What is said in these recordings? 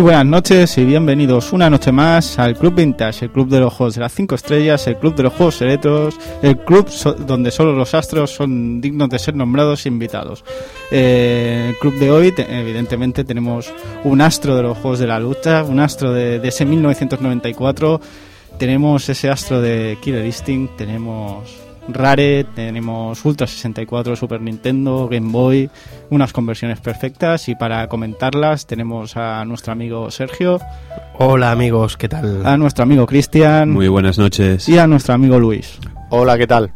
Muy buenas noches y bienvenidos una noche más al Club Vintage, el club de los juegos de las 5 estrellas, el club de los juegos selectos, el club donde solo los astros son dignos de ser nombrados invitados. Eh, el club de hoy, evidentemente, tenemos un astro de los juegos de la lucha, un astro de, de ese 1994, tenemos ese astro de Killer Instinct, tenemos Rare, tenemos Ultra 64, Super Nintendo, Game Boy, unas conversiones perfectas y para comentarlas tenemos a nuestro amigo Sergio. Hola amigos, ¿qué tal? A nuestro amigo Cristian. Muy buenas noches. Y a nuestro amigo Luis. Hola, ¿qué tal?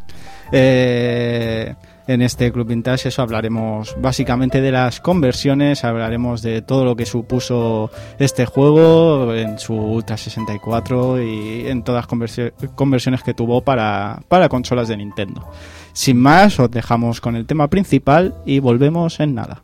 Eh, en este Club Vintage eso hablaremos básicamente de las conversiones, hablaremos de todo lo que supuso este juego en su Ultra 64 y en todas las conversiones que tuvo para, para consolas de Nintendo. Sin más, os dejamos con el tema principal y volvemos en nada.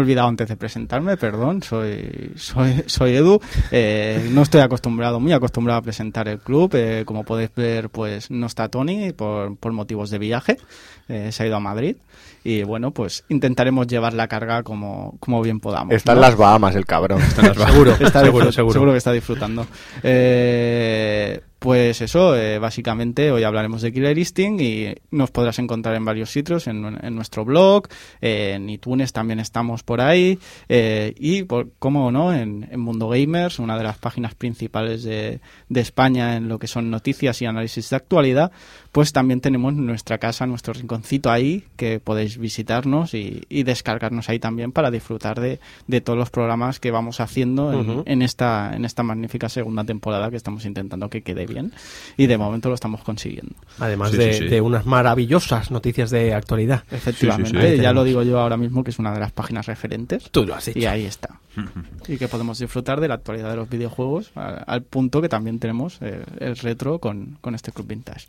Olvidado antes de presentarme, perdón, soy, soy, soy Edu. Eh, no estoy acostumbrado, muy acostumbrado a presentar el club. Eh, como podéis ver, pues no está Tony por, por motivos de viaje. Eh, se ha ido a Madrid. Y bueno, pues intentaremos llevar la carga como, como bien podamos. Está en las Bahamas el cabrón. Está en las Bahamas. seguro, está seguro, seguro, seguro que está disfrutando. Eh, pues eso, eh, básicamente hoy hablaremos de Killer Instinct y nos podrás encontrar en varios sitios, en, nuestro blog, en iTunes también estamos por ahí eh, y, por, cómo no, en, Mundo Gamers, una de las páginas principales de, de, España en lo que son noticias y análisis de actualidad, pues también tenemos nuestra casa, nuestro rinconcito ahí que podéis visitarnos y, descargarnos ahí también para disfrutar de, de, todos los programas que vamos haciendo en, esta, en esta magnífica segunda temporada que estamos intentando que quede bien y de momento lo estamos consiguiendo. Además de, unas maravillosas noticias de actualidad. Efectivamente, ya lo digo yo ahora mismo que es una de las páginas referentes. Tú lo has dicho. Y ahí está. y que podemos disfrutar de la actualidad de los videojuegos al, punto que también tenemos eh, el retro con, con este Club Vintage.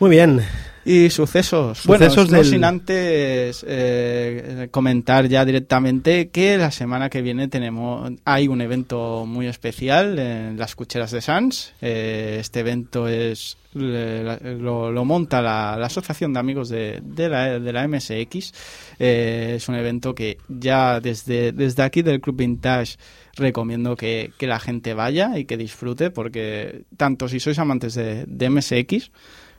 Muy bien. Y sucesos. Sucesos bueno, sin antes eh, comentar ya directamente que la semana que viene tenemos hay un evento muy especial en las cucheras de Sans. Eh, este evento es lo, monta la, Asociación de Amigos de, la, de la MSX. Eh, es un evento que ya desde, desde aquí del Club Vintage recomiendo que, la gente vaya y que disfrute porque tanto si sois amantes de, de MSX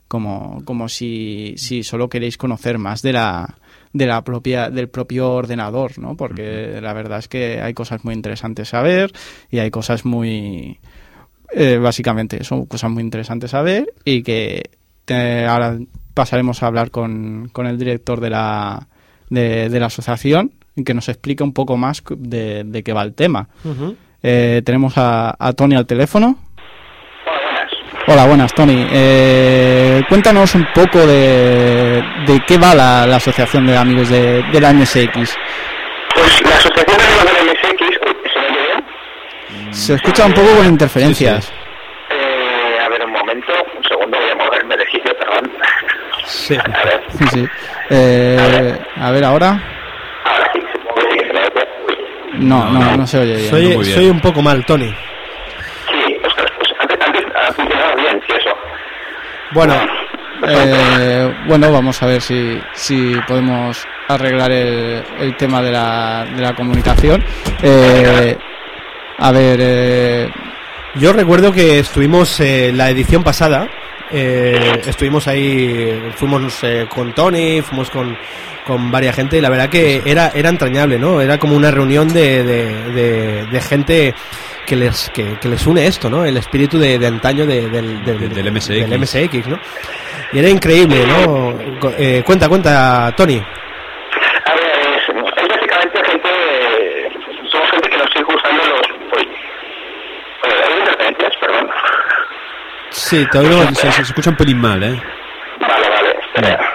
como, como si, si solo queréis conocer más de la, de la propia, del propio ordenador, ¿no? Porque la verdad es que hay cosas muy interesantes a ver y hay cosas muy... Eh, básicamente son cosas muy interesantes a ver y que ahora pasaremos a hablar con, con el director de la, de, la asociación y que nos explique un poco más de, de qué va el tema. Eh, tenemos a, a Tony al teléfono. Hola, buenas, Tony. Eh, cuéntanos un poco de, de qué va la, Asociación de Amigos de, de, la MSX. Pues la Asociación de Amigos de la MSX, ¿se me bien? Se escucha un poco con interferencias. Eh, a ver, un momento, un segundo, voy a moverme de sitio, perdón. Sí, a ver. Sí, sí. Eh, a ver, ahora. Ahora sí, supongo que se me oye. No, no, no, se oye bien. Soy, soy un poco mal, Tony. Bueno, eh, bueno, vamos a ver si, si podemos arreglar el, el tema de la, de la comunicación. Eh, a ver, eh, yo recuerdo que estuvimos la edición pasada eh, estuvimos ahí, fuimos eh, con Tony, fuimos con, con varias gente y la verdad que era, era entrañable, ¿no? Era como una reunión de, de, de, gente que les, que, les une esto, ¿no? El espíritu de, antaño del, del, MSX. del MSX, ¿no? Y era increíble, ¿no? Eh, cuenta, cuenta, Tony. A ver, es, básicamente gente, somos gente que nos sigue usando los... Uy, ¿hay interferencias? Perdón. Sí, todavía se, se, escucha un pelín mal, ¿eh? Vale, vale. Espera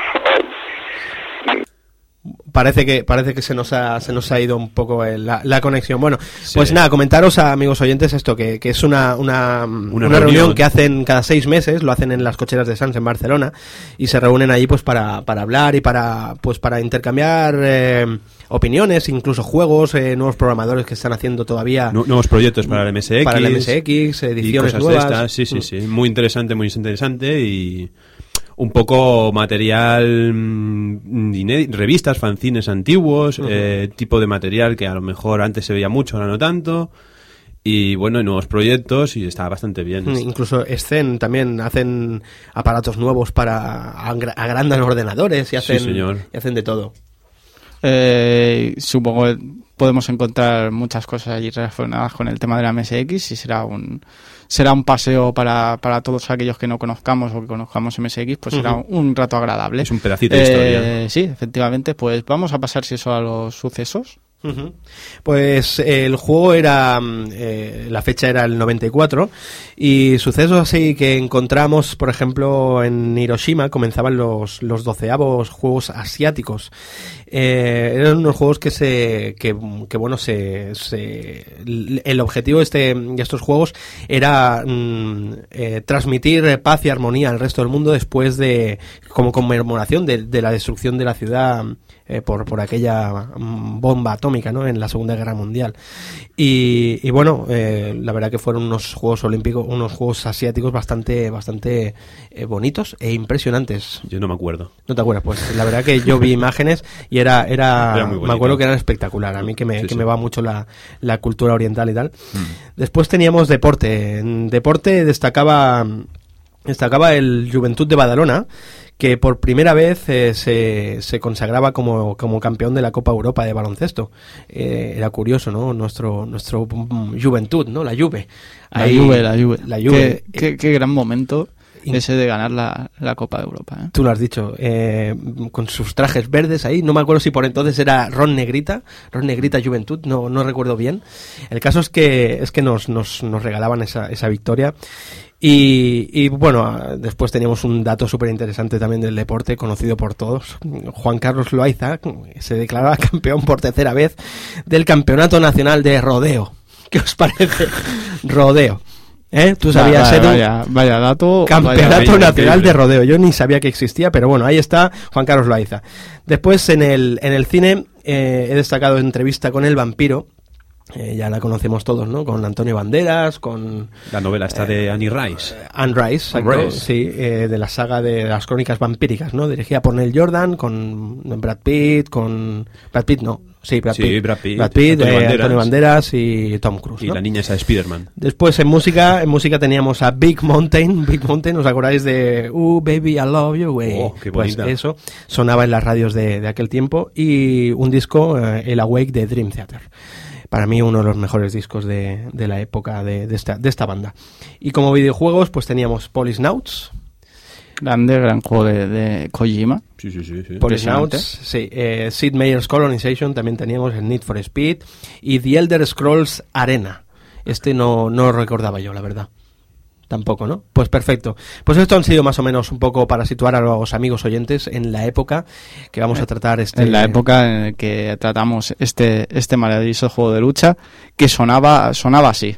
parece que parece que se nos ha se nos ha ido un poco la, la, conexión. Bueno pues nada comentaros a amigos oyentes esto que, que es una una, una, reunión. que hacen cada seis meses lo hacen en las cocheras de Sans en Barcelona y se reúnen allí pues para, para hablar y para pues para intercambiar eh, opiniones incluso juegos eh, nuevos programadores que están haciendo todavía nuevos proyectos para el MSX para el MSX ediciones nuevas. sí sí mm. sí. Muy interesante muy interesante y un poco material, mm, revistas, fanzines antiguos, eh, tipo de material que a lo mejor antes se veía mucho, ahora no tanto. Y bueno, nuevos proyectos y está bastante bien. Mm, incluso Scen también hacen aparatos nuevos para agrandan ordenadores y hacen, Y hacen de todo. Eh, supongo que podemos encontrar muchas cosas allí relacionadas con el tema de la MSX y será un será un paseo para, para todos aquellos que no conozcamos o que conozcamos MSX, pues será un, rato agradable. Es un pedacito de historia. Eh, sí, efectivamente, pues vamos a pasar si eso a los sucesos. Pues eh, el juego era, mm, eh, la fecha era el 94 y sucesos así que encontramos, por ejemplo, en Hiroshima comenzaban los, los doceavos juegos asiáticos. Eh, eran unos juegos que se, que, bueno, se, el objetivo de, este, de estos juegos era mm, transmitir paz y armonía al resto del mundo después de, como conmemoración de, de la destrucción de la ciudad eh, por, por aquella mm, bomba atómica ¿no? en la Segunda Guerra Mundial. Y, bueno, eh, la verdad que fueron unos Juegos Olímpicos, unos Juegos Asiáticos bastante, bastante eh, bonitos e impresionantes. Yo no me acuerdo. ¿No te acuerdas? Pues la verdad que yo vi imágenes y era, era, me acuerdo que eran espectacular. A mí que me, que me va mucho la, la, cultura oriental y tal. Mm. Después teníamos deporte. En deporte destacaba destacaba el Juventud de Badalona, que por primera vez eh, se, se, consagraba como, como, campeón de la Copa Europa de baloncesto. Eh, era curioso, ¿no? Nuestro, nuestro Juventud, ¿no? La Juve. la Juve, la Juve. La Juve. Qué, qué, gran momento ese de ganar la, la Copa de Europa. ¿eh? Tú lo has dicho, eh, con sus trajes verdes ahí, no me acuerdo si por entonces era Ron Negrita, Ron Negrita Juventud, no, no recuerdo bien. El caso es que, es que nos, nos, nos regalaban esa, esa victoria y, bueno, después teníamos un dato súper interesante también del deporte, conocido por todos. Juan Carlos Loaiza se declaraba campeón por tercera vez del Campeonato Nacional de Rodeo. ¿Qué os parece? Rodeo. ¿Eh? ¿Tú sabías, vaya, Vaya, dato. Campeonato Nacional de Rodeo. Yo ni sabía que existía, pero bueno, ahí está Juan Carlos Loaiza. Después en el, en el cine eh, he destacado entrevista con el vampiro, eh, ya la conocemos todos, ¿no? Con Antonio Banderas, con... La novela está de eh, Annie Rice. Anne Rice, sí, eh, de la saga de las crónicas vampíricas, ¿no? Dirigida por Neil Jordan, con Brad Pitt, con... Brad Pitt no, sí, Brad Pitt. Brad Pitt, Brad Pitt Antonio, Banderas. y Tom Cruise, Y la niña esa de Spider-Man. Después en música, en música teníamos a Big Mountain, Big Mountain, ¿os acordáis de Uh, Baby, I Love You, güey? Oh, qué pues eso, sonaba en las radios de, de aquel tiempo y un disco, El Awake de Dream Theater para mí uno de los mejores discos de, de la época de, de, esta, de esta banda. Y como videojuegos, pues teníamos Polisnauts. Grande, gran juego de, de Kojima. Sí, sí, sí. sí. Polisnauts, sí. Eh, Sid Meier's Colonization, también teníamos el Need for Speed. Y The Elder Scrolls Arena. Este no, no recordaba yo, la verdad. Tampoco, ¿no? Pues perfecto. Pues esto han sido más o menos un poco para situar a los amigos oyentes en la época que vamos a tratar este... En la época en que tratamos este, este maravilloso juego de lucha que sonaba, sonaba así.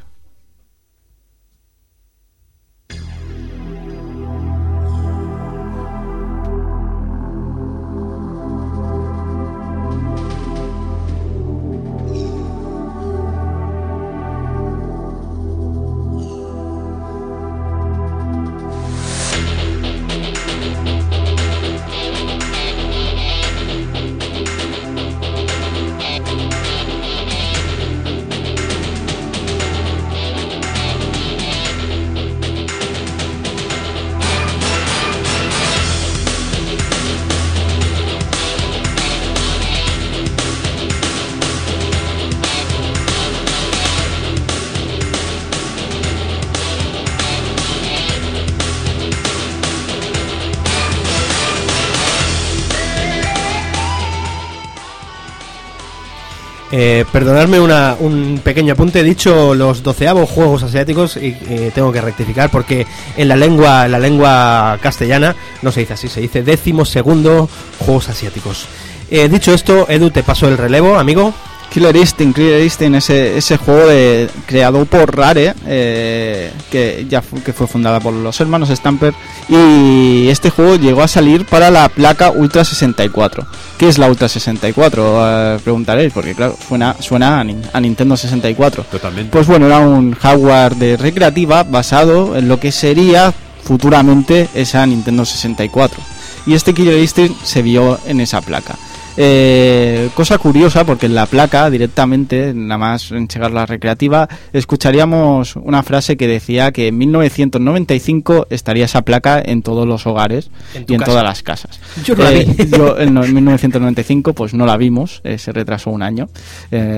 Perdonadme una, un pequeño apunte. He dicho los doceavos juegos asiáticos y eh, tengo que rectificar porque en la lengua, en la lengua castellana no se dice así, se dice décimo segundo juegos asiáticos. Eh, dicho esto, Edu, te paso el relevo, amigo. Killer Instinct, Killer Instinct, ese, ese juego de, creado por Rare, eh, que ya que fue fundada por los hermanos Stamper, y este juego llegó a salir para la placa Ultra 64. ¿Qué es la Ultra 64? Eh, preguntaréis, porque claro, suena, suena a, Nintendo 64. Totalmente. Pues bueno, era un hardware de recreativa basado en lo que sería futuramente esa Nintendo 64. Y este Killer Instinct se vio en esa placa. Eh, cosa curiosa, porque en la placa directamente, nada más en llegar la recreativa, escucharíamos una frase que decía que en 1995 estaría esa placa en todos los hogares y en todas las casas. Yo, la eh, en, 1995 pues no la vimos, eh, se retrasó un año.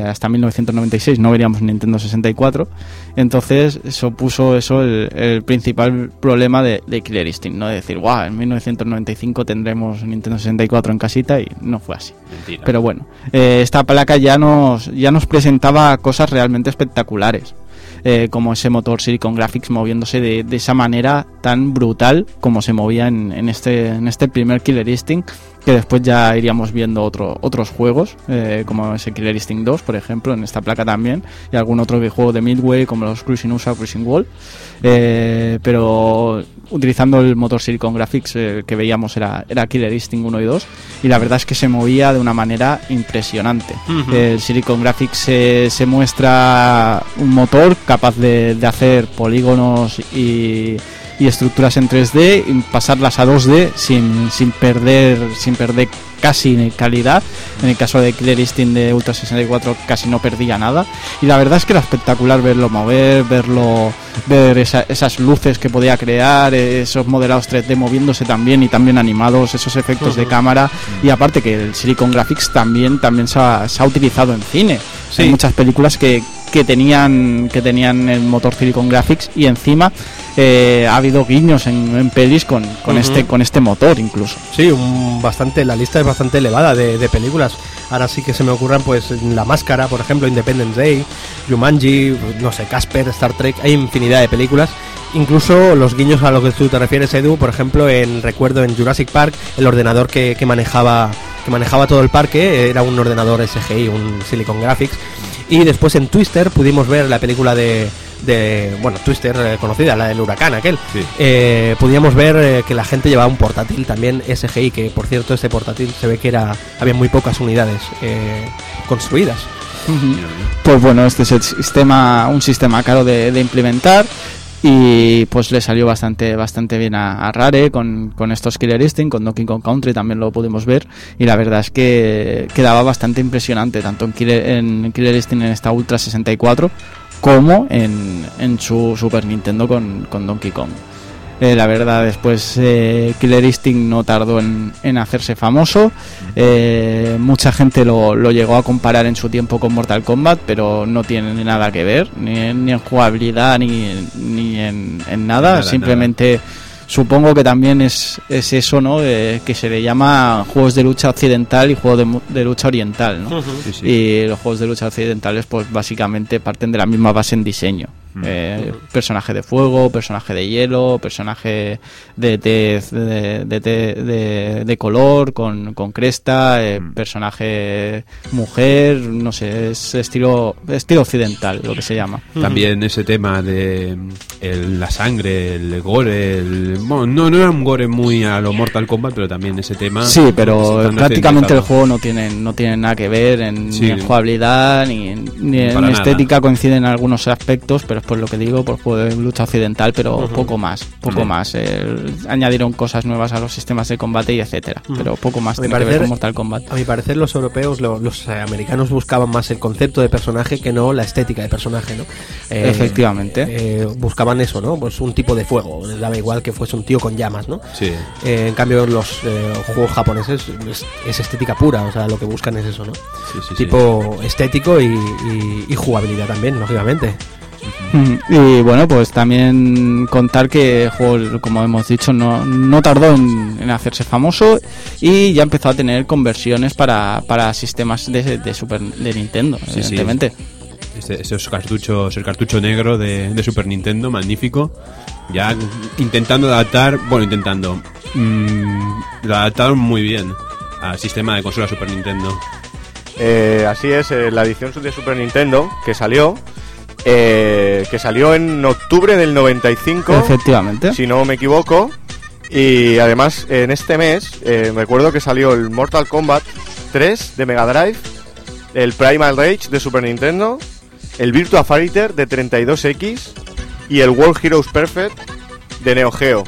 hasta 1996 no veríamos Nintendo 64. Entonces eso puso eso el, principal problema de, Killer Instinct, ¿no? De decir, wow, en 1995 tendremos Nintendo 64 en casita y no fue así. Pero bueno, eh, esta placa ya nos, ya nos presentaba cosas realmente espectaculares. Eh, como ese motor Silicon Graphics moviéndose de, esa manera tan brutal como se movía en, en, este, en este primer Killer Instinct que después ya iríamos viendo otro, otros juegos, eh, como ese Killer Instinct 2, por ejemplo, en esta placa también, y algún otro juego de Midway, como los Cruising USA o Cruising Wall, eh, pero utilizando el motor Silicon Graphics eh, que veíamos era, era Killer Instinct 1 y 2, y la verdad es que se movía de una manera impresionante. El Silicon Graphics se, muestra un motor capaz de hacer polígonos y y estructuras en 3D y pasarlas a 2D sin, sin perder sin perder casi calidad. En el caso de Killer Instinct de Ultra 64 casi no perdía nada. Y la verdad es que era espectacular verlo mover, verlo, ver esas luces que podía crear, esos modelados 3D moviéndose también y también animados, esos efectos de cámara. Y aparte que el Silicon Graphics también, también se ha, utilizado en cine. Hay muchas películas que, que tenían que tenían el motor Silicon Graphics y encima eh, ha habido guiños en, pelis con, con este con este motor incluso. Sí, un, bastante la lista es bastante elevada de, películas. Ahora sí que se me ocurran pues La Máscara, por ejemplo, Independence Day, Jumanji, no sé, Casper, Star Trek, hay infinidad de películas. Incluso los guiños a lo que tú te refieres, Edu, por ejemplo, en recuerdo en Jurassic Park, el ordenador que, que manejaba que manejaba todo el parque era un ordenador SGI, un Silicon Graphics. Y después en Twister pudimos ver la película de, de bueno, Twister eh, conocida, la del huracán aquel, eh, podíamos ver eh, que la gente llevaba un portátil también SGI, que por cierto este portátil se ve que era había muy pocas unidades construidas. Pues bueno, este es el sistema, un sistema caro de, implementar y pues le salió bastante bastante bien a, Rare con, con, estos Killer Instinct, con Donkey Kong Country también lo pudimos ver y la verdad es que quedaba bastante impresionante tanto en Killer, en Killer Instinct en esta Ultra 64 como en, en su Super Nintendo con, con Donkey Kong. Eh, la verdad, después eh, Killer Instinct no tardó en, en hacerse famoso. Eh, mucha gente lo, lo, llegó a comparar en su tiempo con Mortal Kombat, pero no tiene nada que ver, ni en, ni en jugabilidad ni, ni en, en nada. Simplemente supongo que también es, es eso, ¿no? que se le llama juegos de lucha occidental y juegos de, lucha oriental, ¿no? Y los juegos de lucha occidentales, pues básicamente parten de la misma base en diseño. Mm. Eh, personaje de fuego, personaje de hielo, personaje de de, de, color, con, con cresta, eh, mm. personaje mujer, no sé, es estilo, estilo occidental, lo que se llama. También ese tema de la sangre, el gore, el, bueno, no, no era un gore muy a lo Mortal Kombat, pero también ese tema. Sí, pero prácticamente el juego no tiene, no tiene nada que ver en, ni en jugabilidad ni en, estética, coinciden en algunos aspectos, pero por lo que digo, por juego de lucha occidental, pero poco más, poco más. añadieron cosas nuevas a los sistemas de combate y etcétera, pero poco más tiene que ver con Mortal Kombat. A mi parecer los europeos, los eh, americanos buscaban más el concepto de personaje que no la estética de personaje, ¿no? Eh, Efectivamente. Eh, buscaban eso, ¿no? Pues un tipo de fuego, les daba igual que fuese un tío con llamas, ¿no? Sí. en cambio los juegos japoneses es, estética pura, o sea, lo que buscan es eso, ¿no? tipo estético y, y, jugabilidad también, lógicamente. Y bueno, pues también contar que el juego, como hemos dicho, no, no tardó en, hacerse famoso y ya empezó a tener conversiones para, para sistemas de, de Super de Nintendo, evidentemente. Este, esos cartuchos, el cartucho negro de, de, Super Nintendo, magnífico. Ya intentando adaptar, bueno, intentando, mmm, lo adaptaron muy bien al sistema de consola Super Nintendo. Eh, así es, eh, la edición de Super Nintendo que salió, eh, que salió en octubre del 95. Efectivamente. Si no me equivoco. Y además, en este mes, eh, me acuerdo que salió el Mortal Kombat 3 de Mega Drive, el Primal Rage de Super Nintendo, el Virtua Fighter de 32X y el World Heroes Perfect de Neo Geo.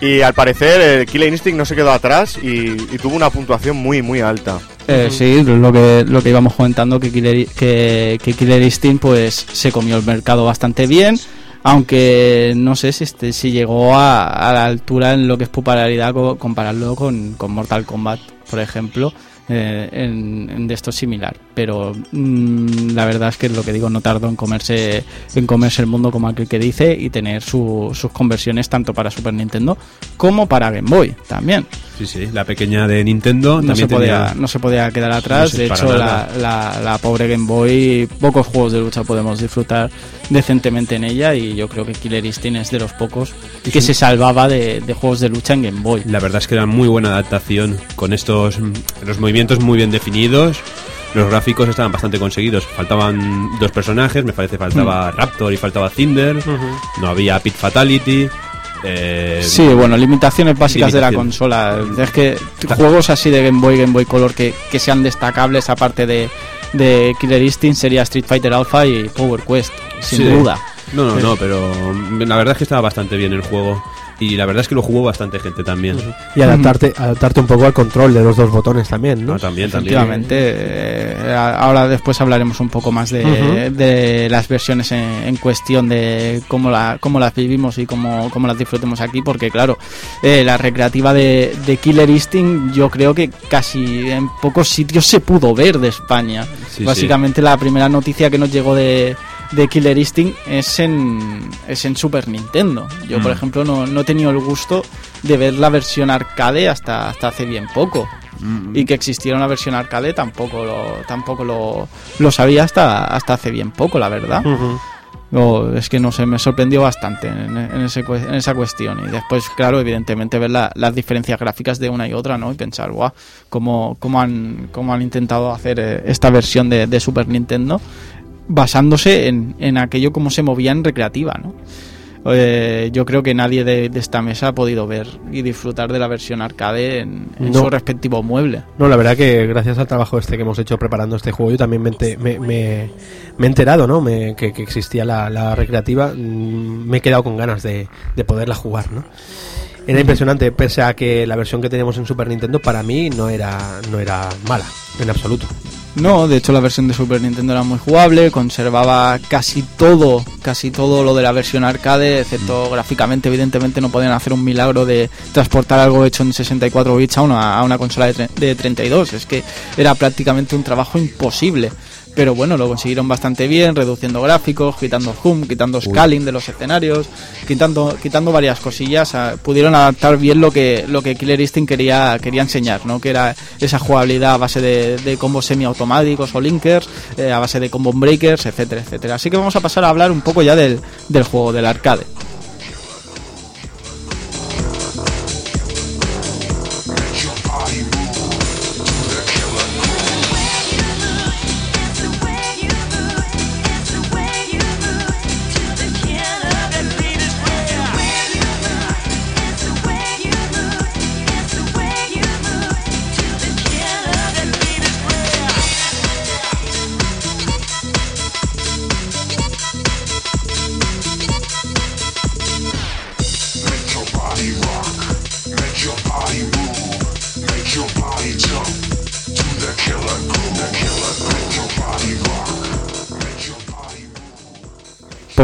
Y al parecer el Killer Instinct no se quedó atrás y, y tuvo una puntuación muy muy alta. Eh, sí, lo que, lo que íbamos comentando, que Killer, que, que Killer Instinct pues se comió el mercado bastante bien, aunque no sé si, este, si llegó a, a la altura en lo que es popularidad co- compararlo con, con Mortal Kombat, por ejemplo, eh, en, en de esto similar. Pero mm, la verdad es que lo que digo no tardó en comerse en comerse el mundo como aquel que dice y tener su- sus conversiones tanto para Super Nintendo como para Game Boy también. Sí, sí, la pequeña de Nintendo No se, podía, tenía... no se podía quedar atrás. de hecho, la, la, la pobre Game Boy, pocos juegos de lucha podemos disfrutar decentemente en ella. Y yo creo que Killer Instinct es de los pocos que se salvaba de, de juegos de lucha en Game Boy. La verdad es que era muy buena adaptación, con estos los movimientos muy bien definidos. Los gráficos estaban bastante conseguidos. Faltaban dos personajes, me parece faltaba Hmm. Raptor y faltaba Cinder. No había Pit Fatality. eh, Sí, bueno, limitaciones básicas de la consola. Es que juegos así de Game Boy, Game Boy Color que, que sean destacables aparte de, de Killer Instinct sería Street Fighter Alpha y Power Quest, sin Sí. duda. No, no, no, pero mm, la verdad es que estaba bastante bien el juego. Y la verdad es que lo jugó bastante gente también. Y adaptarte, adaptarte un poco al control de los dos botones también, ¿no? No, también, también. Efectivamente, eh, ahora después hablaremos un poco más de, las versiones en, en cuestión de cómo, la, cómo las vivimos y cómo, cómo las disfrutemos aquí, porque claro, eh, la recreativa de, de Killer Instinct yo creo que casi en pocos sitios se pudo ver de España. Sí, Básicamente la primera noticia que nos llegó de, de Killer Instinct es en, es en Super Nintendo. Yo, por Mm. ejemplo, no, no he tenido el gusto de ver la versión arcade hasta, hasta hace bien poco. Mm, Y que existiera una versión arcade tampoco lo, tampoco lo, lo sabía hasta, hasta hace bien poco, la verdad. Es que no sé, me sorprendió bastante en, en ese cue- en esa cuestión. Y después, claro, evidentemente ver la- las diferencias gráficas de una y otra, ¿no? Y pensar, guau, cómo, cómo, han, cómo han intentado hacer eh, esta versión de, de Super Nintendo basándose en, en aquello como se movía en recreativa, ¿no? Eh, yo creo que nadie de, de esta mesa ha podido ver y disfrutar de la versión arcade en, en No. su respectivo mueble. No, la verdad que gracias al trabajo este que hemos hecho preparando este juego, yo también me, me, me- me he enterado, ¿no? Me- que, que existía la, la recreativa. mm, Me he quedado con ganas de, de poderla jugar, ¿no? Era impresionante, pese a que la versión que teníamos en Super Nintendo para mí no era, no era mala, en absoluto. No, de hecho la versión de Super Nintendo era muy jugable, conservaba casi todo, casi todo lo de la versión arcade, excepto gráficamente, evidentemente no podían hacer un milagro de transportar algo hecho en 64 bits a una, a una consola de, de 32, es que era prácticamente un trabajo imposible. Pero bueno, lo consiguieron bastante bien, reduciendo gráficos, quitando zoom, quitando scaling de los escenarios, quitando, quitando varias cosillas. ah, Pudieron adaptar bien lo que, lo que Killer Instinct quería, quería enseñar, ¿no? Que era esa jugabilidad a base de, de combos semiautomáticos o linkers, eh, a base de combo breakers, etcétera, etcétera. Así que vamos a pasar a hablar un poco ya del, del juego, del arcade.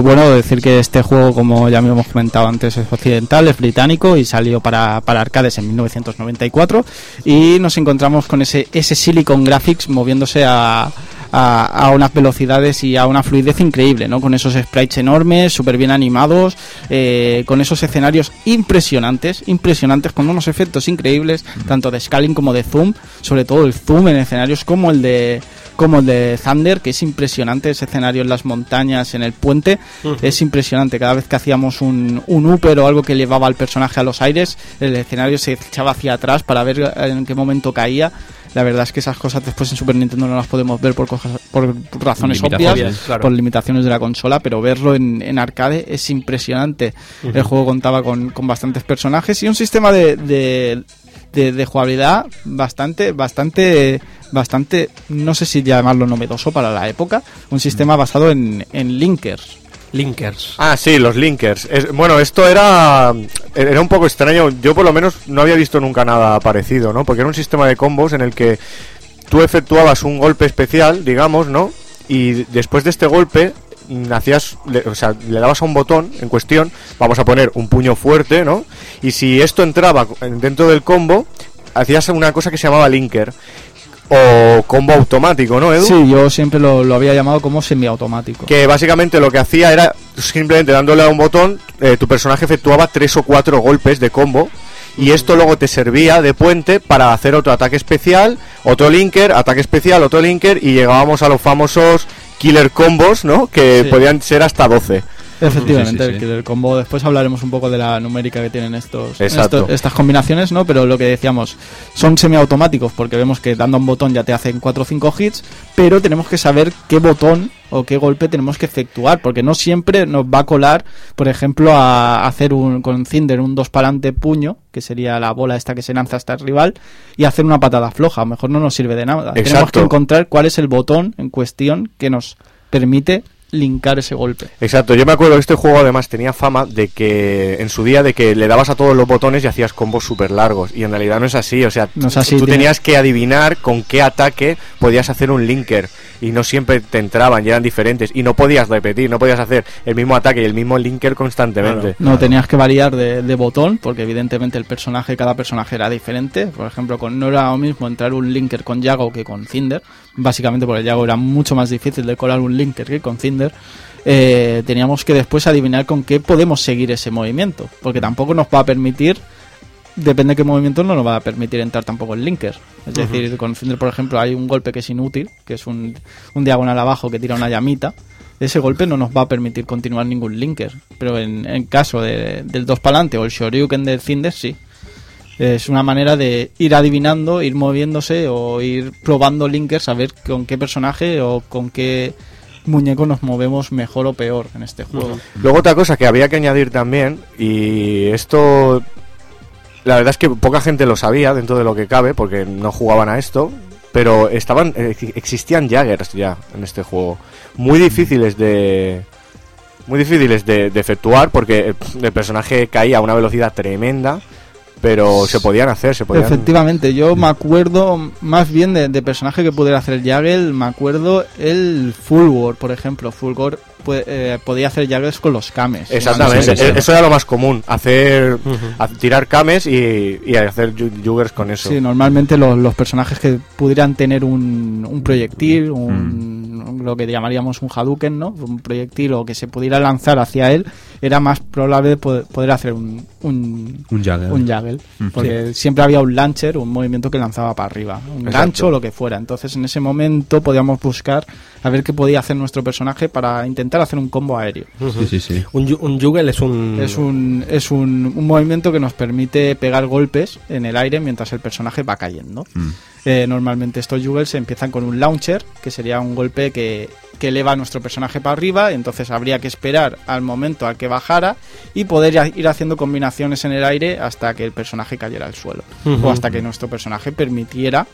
Pues bueno, decir que este juego, como ya hemos comentado antes, es occidental, es británico y salió para, para arcades en 1994. Y nos encontramos con ese, ese Silicon Graphics moviéndose a, a, a unas velocidades y a una fluidez increíble, ¿no? Con esos sprites enormes, súper bien animados, eh, con esos escenarios impresionantes, impresionantes, con unos efectos increíbles, tanto de scaling como de zoom, sobre todo el zoom en escenarios como el de como el de Thunder, que es impresionante ese escenario en las montañas, en el puente, es impresionante. Cada vez que hacíamos un, un upper o algo que llevaba al personaje a los aires, el escenario se echaba hacia atrás para ver en qué momento caía. La verdad es que esas cosas después en Super Nintendo no las podemos ver por, cosas- por razones obvias, claro. por limitaciones de la consola, pero verlo en, en arcade es impresionante. El juego contaba con, con bastantes personajes y un sistema de, de, de- de jugabilidad bastante, bastante, bastante, no sé si llamarlo novedoso para la época, un sistema basado en, en linkers. Linkers. Ah, sí, los linkers. Es- bueno, esto era era un poco extraño. Yo por lo menos no había visto nunca nada parecido, ¿no? Porque era un sistema de combos en el que tú efectuabas un golpe especial, digamos, ¿no? Y después de este golpe hacías, le- o sea, le dabas a un botón en cuestión, vamos a poner un puño fuerte, ¿no? Y si esto entraba en- dentro del combo, hacías una cosa que se llamaba linker o combo automático, ¿no, Edu? Sí, yo siempre lo, lo había llamado como semiautomático. que básicamente lo que hacía era simplemente dándole a un botón, eh, tu personaje efectuaba tres o cuatro golpes de combo y esto luego te servía de puente para hacer otro ataque especial, otro linker, ataque especial, otro linker y llegábamos a los famosos killer combos, ¿no? Que Sí. podían ser hasta 12. Efectivamente, Sí, sí, el sí. Combo. Después hablaremos un poco de la numérica que tienen estos, estas combinaciones, ¿no? Pero lo que decíamos, son semiautomáticos porque vemos que dando un botón ya te hacen 4 o 5 hits, pero tenemos que saber qué botón o qué golpe tenemos que efectuar, porque no siempre nos va a colar, por ejemplo, a hacer un con Cinder un dos para adelante puño, que sería la bola esta que se lanza hasta el rival, y hacer una patada floja. A lo mejor no nos sirve de nada. Tenemos que encontrar cuál es el botón en cuestión que nos permite linkar ese golpe. Exacto, yo me acuerdo que este juego además tenía fama de que en su día de que le dabas a todos los botones y hacías combos súper largos y en realidad no es así, o sea, No es así, tú tiene- tenías que adivinar con qué ataque podías hacer un linker y no siempre te entraban y eran diferentes y no podías repetir, no podías hacer el mismo ataque y el mismo linker constantemente. No tenías que variar de, de botón, porque evidentemente el personaje, cada personaje era diferente. Por ejemplo, con, no era lo mismo entrar un linker con Yago que con Cinder. Básicamente porque Yago era mucho más difícil de colar un linker que con Cinder. Eh, teníamos que después adivinar con qué podemos seguir ese movimiento. Porque tampoco nos va a permitir, depende de qué movimiento, no nos va a permitir entrar tampoco el linker. Es decir, con Cinder, por ejemplo, hay un golpe que es inútil, que es un, un diagonal abajo que tira una llamita ese golpe no nos va a permitir continuar ningún linker. Pero en, en caso de- del 2 para adelante o el Shoryuken del Cinder, sí. Es una manera de ir adivinando, ir moviéndose o ir probando linkers a ver con qué personaje o con qué muñeco nos movemos mejor o peor en este juego. Luego otra cosa que había que añadir también, y esto la verdad es que poca gente lo sabía dentro de lo que cabe, porque no jugaban a esto, pero estaban eh, existían Jaggers ya en este juego. Muy difíciles de... Muy difíciles de, de efectuar porque el, el personaje caía a una velocidad tremenda, pero se podían hacer, se podían... Efectivamente, yo me acuerdo más bien de, de personaje que pudiera hacer Jagel, me acuerdo el Fulgor, por ejemplo. Fulgor pu- eh, podía hacer Jagels con los Kames. Exactamente, e- eso era lo más común, hacer a- tirar cames y, y hacer Juggers con eso. Sí, normalmente los, los personajes que pudieran tener un, un proyectil, un, lo que llamaríamos un Hadouken, ¿no? Un proyectil o que se pudiera lanzar hacia él, era más probable poder, hacer un, un, Un Jagger. un Jaggle. Porque siempre había un launcher, un movimiento que lanzaba para arriba, un Exacto. gancho o lo que fuera. Entonces en ese momento podíamos buscar a ver qué podía hacer nuestro personaje para intentar hacer un combo aéreo. Sí, sí, sí. Un, un Juggle es un... Es un, es un, un movimiento que nos permite pegar golpes en el aire mientras el personaje va cayendo. Mm. Eh, normalmente estos juggles empiezan con un launcher, que sería un golpe que, que eleva a nuestro personaje para arriba, entonces habría que esperar al momento a que bajara y poder ya ir haciendo combinaciones en el aire hasta que el personaje cayera al suelo. O hasta que nuestro personaje permitiera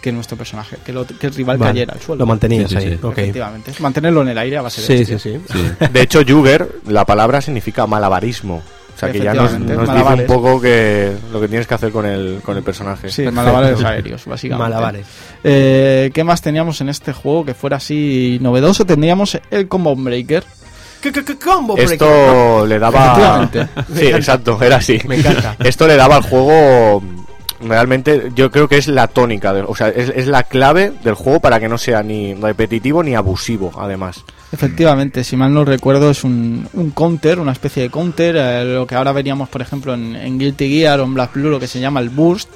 que nuestro personaje, que, lo- que el rival Vale, cayera al suelo. Lo mantenías Sí, sí, ahí. sí. ok. Efectivamente. Mantenerlo en el aire a base de Sí, sí, sí. Sí. De hecho, Jugger, la palabra significa malabarismo. O sea que ya nos, nos dice un poco que lo que tienes que hacer con el, con el personaje. Sí, malabares aéreos, básicamente. Malabares. Eh, ¿Qué más teníamos en este juego que fuera así novedoso? Tendríamos el Combo Breaker. combo Esto le daba... Sí, exacto, era así. Me encanta. Esto le daba al juego realmente yo creo que es la tónica, de- o sea, es, la clave del juego para que no sea ni repetitivo ni abusivo, además. Efectivamente, si mal no recuerdo, es un, un counter, una especie de counter, eh, lo que ahora veríamos, por ejemplo, en, en Guilty Gear o en Black Blue, lo que se llama el burst,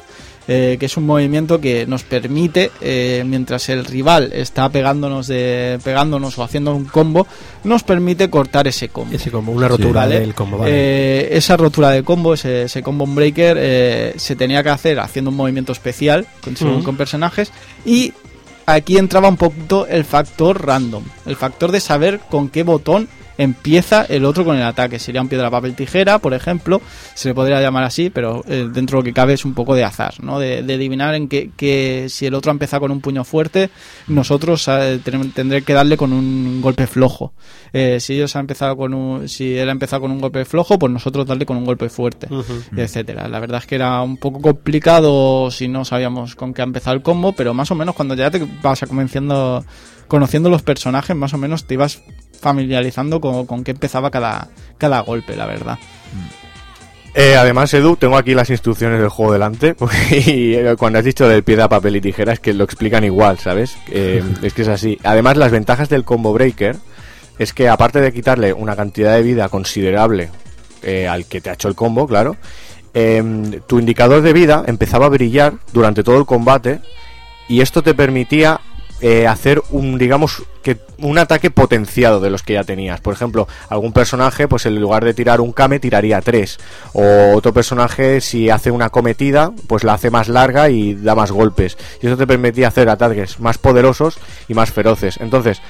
eh, que es un movimiento que nos permite, eh, mientras el rival está pegándonos, de, pegándonos o haciendo un combo, nos permite cortar ese combo. Ese combo, una rotura ¿vale? del combo, vale. Eh, esa rotura de combo, ese, ese combo breaker, eh, se tenía que hacer haciendo un movimiento especial con, con personajes y aquí entraba un poquito el factor random, el factor de saber con qué botón empieza el otro con el ataque. Sería un piedra, papel, tijera, por ejemplo, se le podría llamar así, pero eh, dentro de lo que cabe es un poco de azar, ¿no? De, de adivinar en que, que si el otro ha empezado con un puño fuerte, nosotros eh, tendré que darle con un golpe flojo. Eh, si ellos han empezado con un, si él ha empezado con un golpe flojo, pues nosotros darle con un golpe fuerte, etcétera. La verdad es que era un poco complicado si no sabíamos con qué ha empezado el combo, pero más o menos cuando ya te vas a convenciendo, conociendo los personajes, más o menos te ibas familiarizando con, con qué empezaba cada, cada golpe, la verdad. Eh, además, Edu, tengo aquí las instrucciones del juego delante. Y eh, cuando has dicho del piedra, papel y tijera, es que lo explican igual, ¿sabes? Eh, es que es así. Además, las ventajas del combo breaker es que, aparte de quitarle una cantidad de vida considerable eh, al que te ha hecho el combo, claro, eh, tu indicador de vida empezaba a brillar durante todo el combate y esto te permitía eh, hacer un digamos que un ataque potenciado de los que ya tenías. Por ejemplo algún personaje pues en lugar de tirar un kame tiraría tres. O otro personaje si hace una cometida pues la hace más larga y da más golpes. Y eso te permitía hacer ataques más poderosos y más feroces. Entonces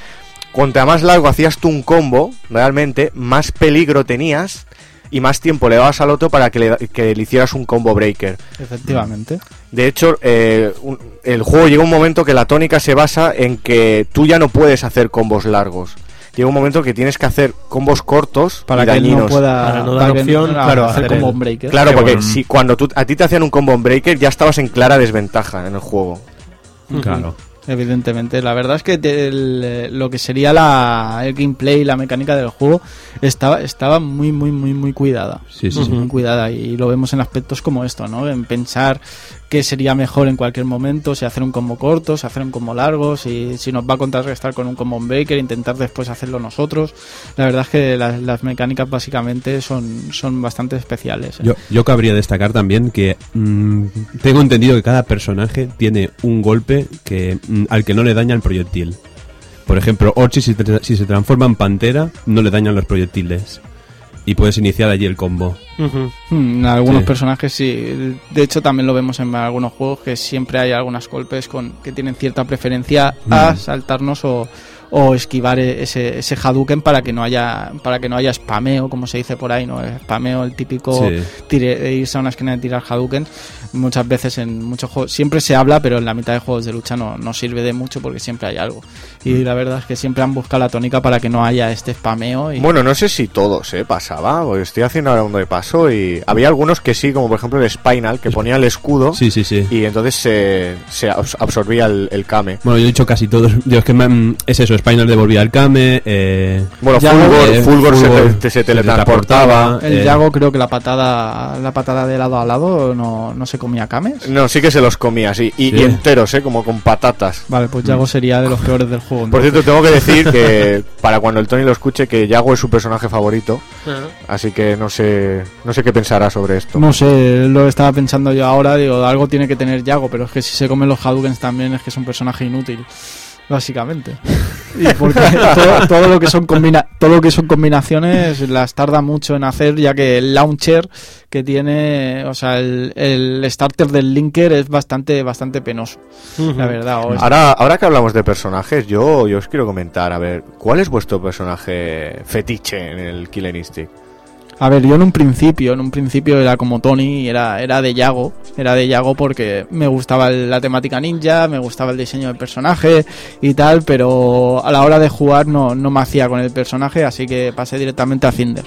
cuanto más largo hacías tú un combo realmente más peligro tenías y más tiempo le dabas al otro para que le, que le hicieras un combo breaker Efectivamente. de hecho, eh, un- el juego llega un momento que la tónica se basa en que tú ya no puedes hacer combos largos. Llega un momento que tienes que hacer combos cortos Para y que no pueda Para no para dar que opción, no- claro, hacer hacer como el- un breaker. Claro, porque bueno. si cuando tú, a ti te hacían un combo breaker ya estabas en clara desventaja en el juego. Claro. Evidentemente, la verdad es que el, eh, lo que sería la, el gameplay, la mecánica del juego, estaba, estaba muy, muy, muy, muy cuidada. Sí, sí, sí. Muy cuidada y lo vemos en aspectos como esto, ¿no? En pensar qué sería mejor en cualquier momento, si hacer un combo corto, si hacer un combo largo, si, si nos va a contrarrestar con un combo breaker, intentar después hacerlo nosotros. La verdad es que las, mecánicas básicamente son, son bastante especiales. ¿eh? Yo, yo cabría destacar también que mm, tengo entendido que cada personaje tiene un golpe que mm, al que no le daña el proyectil. Por ejemplo, Orchi si, si se transforma en pantera no le dañan los proyectiles. Y puedes iniciar allí el combo. Hmm, algunos Sí. personajes sí. De hecho, también lo vemos en algunos juegos que siempre hay algunos golpes con que tienen cierta preferencia a Mm. saltarnos o, o esquivar e- ese, ese Hadouken para que no haya para que no haya spameo, como se dice por ahí, no spameo el típico Sí. tire- irse a una esquina de tirar Hadouken. Muchas veces en muchos juegos siempre se habla, pero en la mitad de juegos de lucha no, no sirve de mucho porque siempre hay algo. Y la verdad es que siempre han buscado la tónica para que no haya este spameo y Bueno, no sé si todos, ¿eh? Pasaba, porque estoy haciendo ahora un de paso y había algunos que sí, como por ejemplo el Spinal, que ponía el escudo Sí, sí, sí. y entonces se, se abs- absorbía el, el Kame. Bueno, yo he dicho casi todos. Yo es que me es eso, Spinal devolvía al Kame. Eh, Bueno, Ya, Fulgor, eh, Fulgor se, Fulgor te- se se teletransportaba. teletransportaba. El Eh, Yago creo que la patada la patada de lado a lado no, no se comía cames. No, sí que se los comía, sí. Y, Sí. y enteros, ¿eh? Como con patatas. Vale, pues Yago sería de los peores del juego. Por cierto, tengo que decir que para cuando el Tony lo escuche que Yago es su personaje favorito, así que no sé, no sé qué pensará sobre esto. No sé, lo estaba pensando yo ahora, digo, algo tiene que tener Yago, pero es que si se comen los Hadoukens también es que es un personaje inútil, básicamente. Y porque todo, todo lo que son combina todo lo que son combinaciones las tarda mucho en hacer, ya que el launcher que tiene, o sea, el, el starter del linker es bastante bastante penoso, la verdad. o es- Ahora, ahora que hablamos de personajes, yo, yo os quiero comentar, a ver, ¿cuál es vuestro personaje fetiche en el Killer Instinct? A ver, yo en un principio, en un principio era como Tony, era, era de Yago, era de Yago porque me gustaba la temática ninja, me gustaba el diseño del personaje y tal, pero a la hora de jugar no, no me hacía con el personaje, así que pasé directamente a Cinder.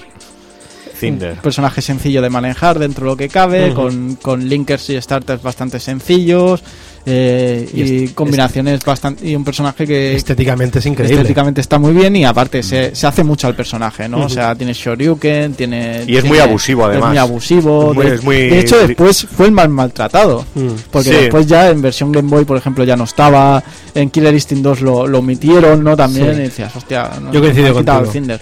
Cinder. Un personaje sencillo de manejar dentro de lo que cabe, con, con linkers y starters bastante sencillos, eh, y, combinaciones bastante y un personaje que estéticamente es increíble estéticamente está muy bien y aparte se, se hace mucho al personaje no o sea tiene Shoryuken tiene Y es muy abusivo, además. es muy abusivo Es muy- de, es muy- de hecho después fue el más maltratado Mm. porque Sí. después ya en versión Game Boy por ejemplo ya no estaba en Killer Instinct 2 lo, lo omitieron no también Sí. y decías hostia no, Yo coincido Cinder.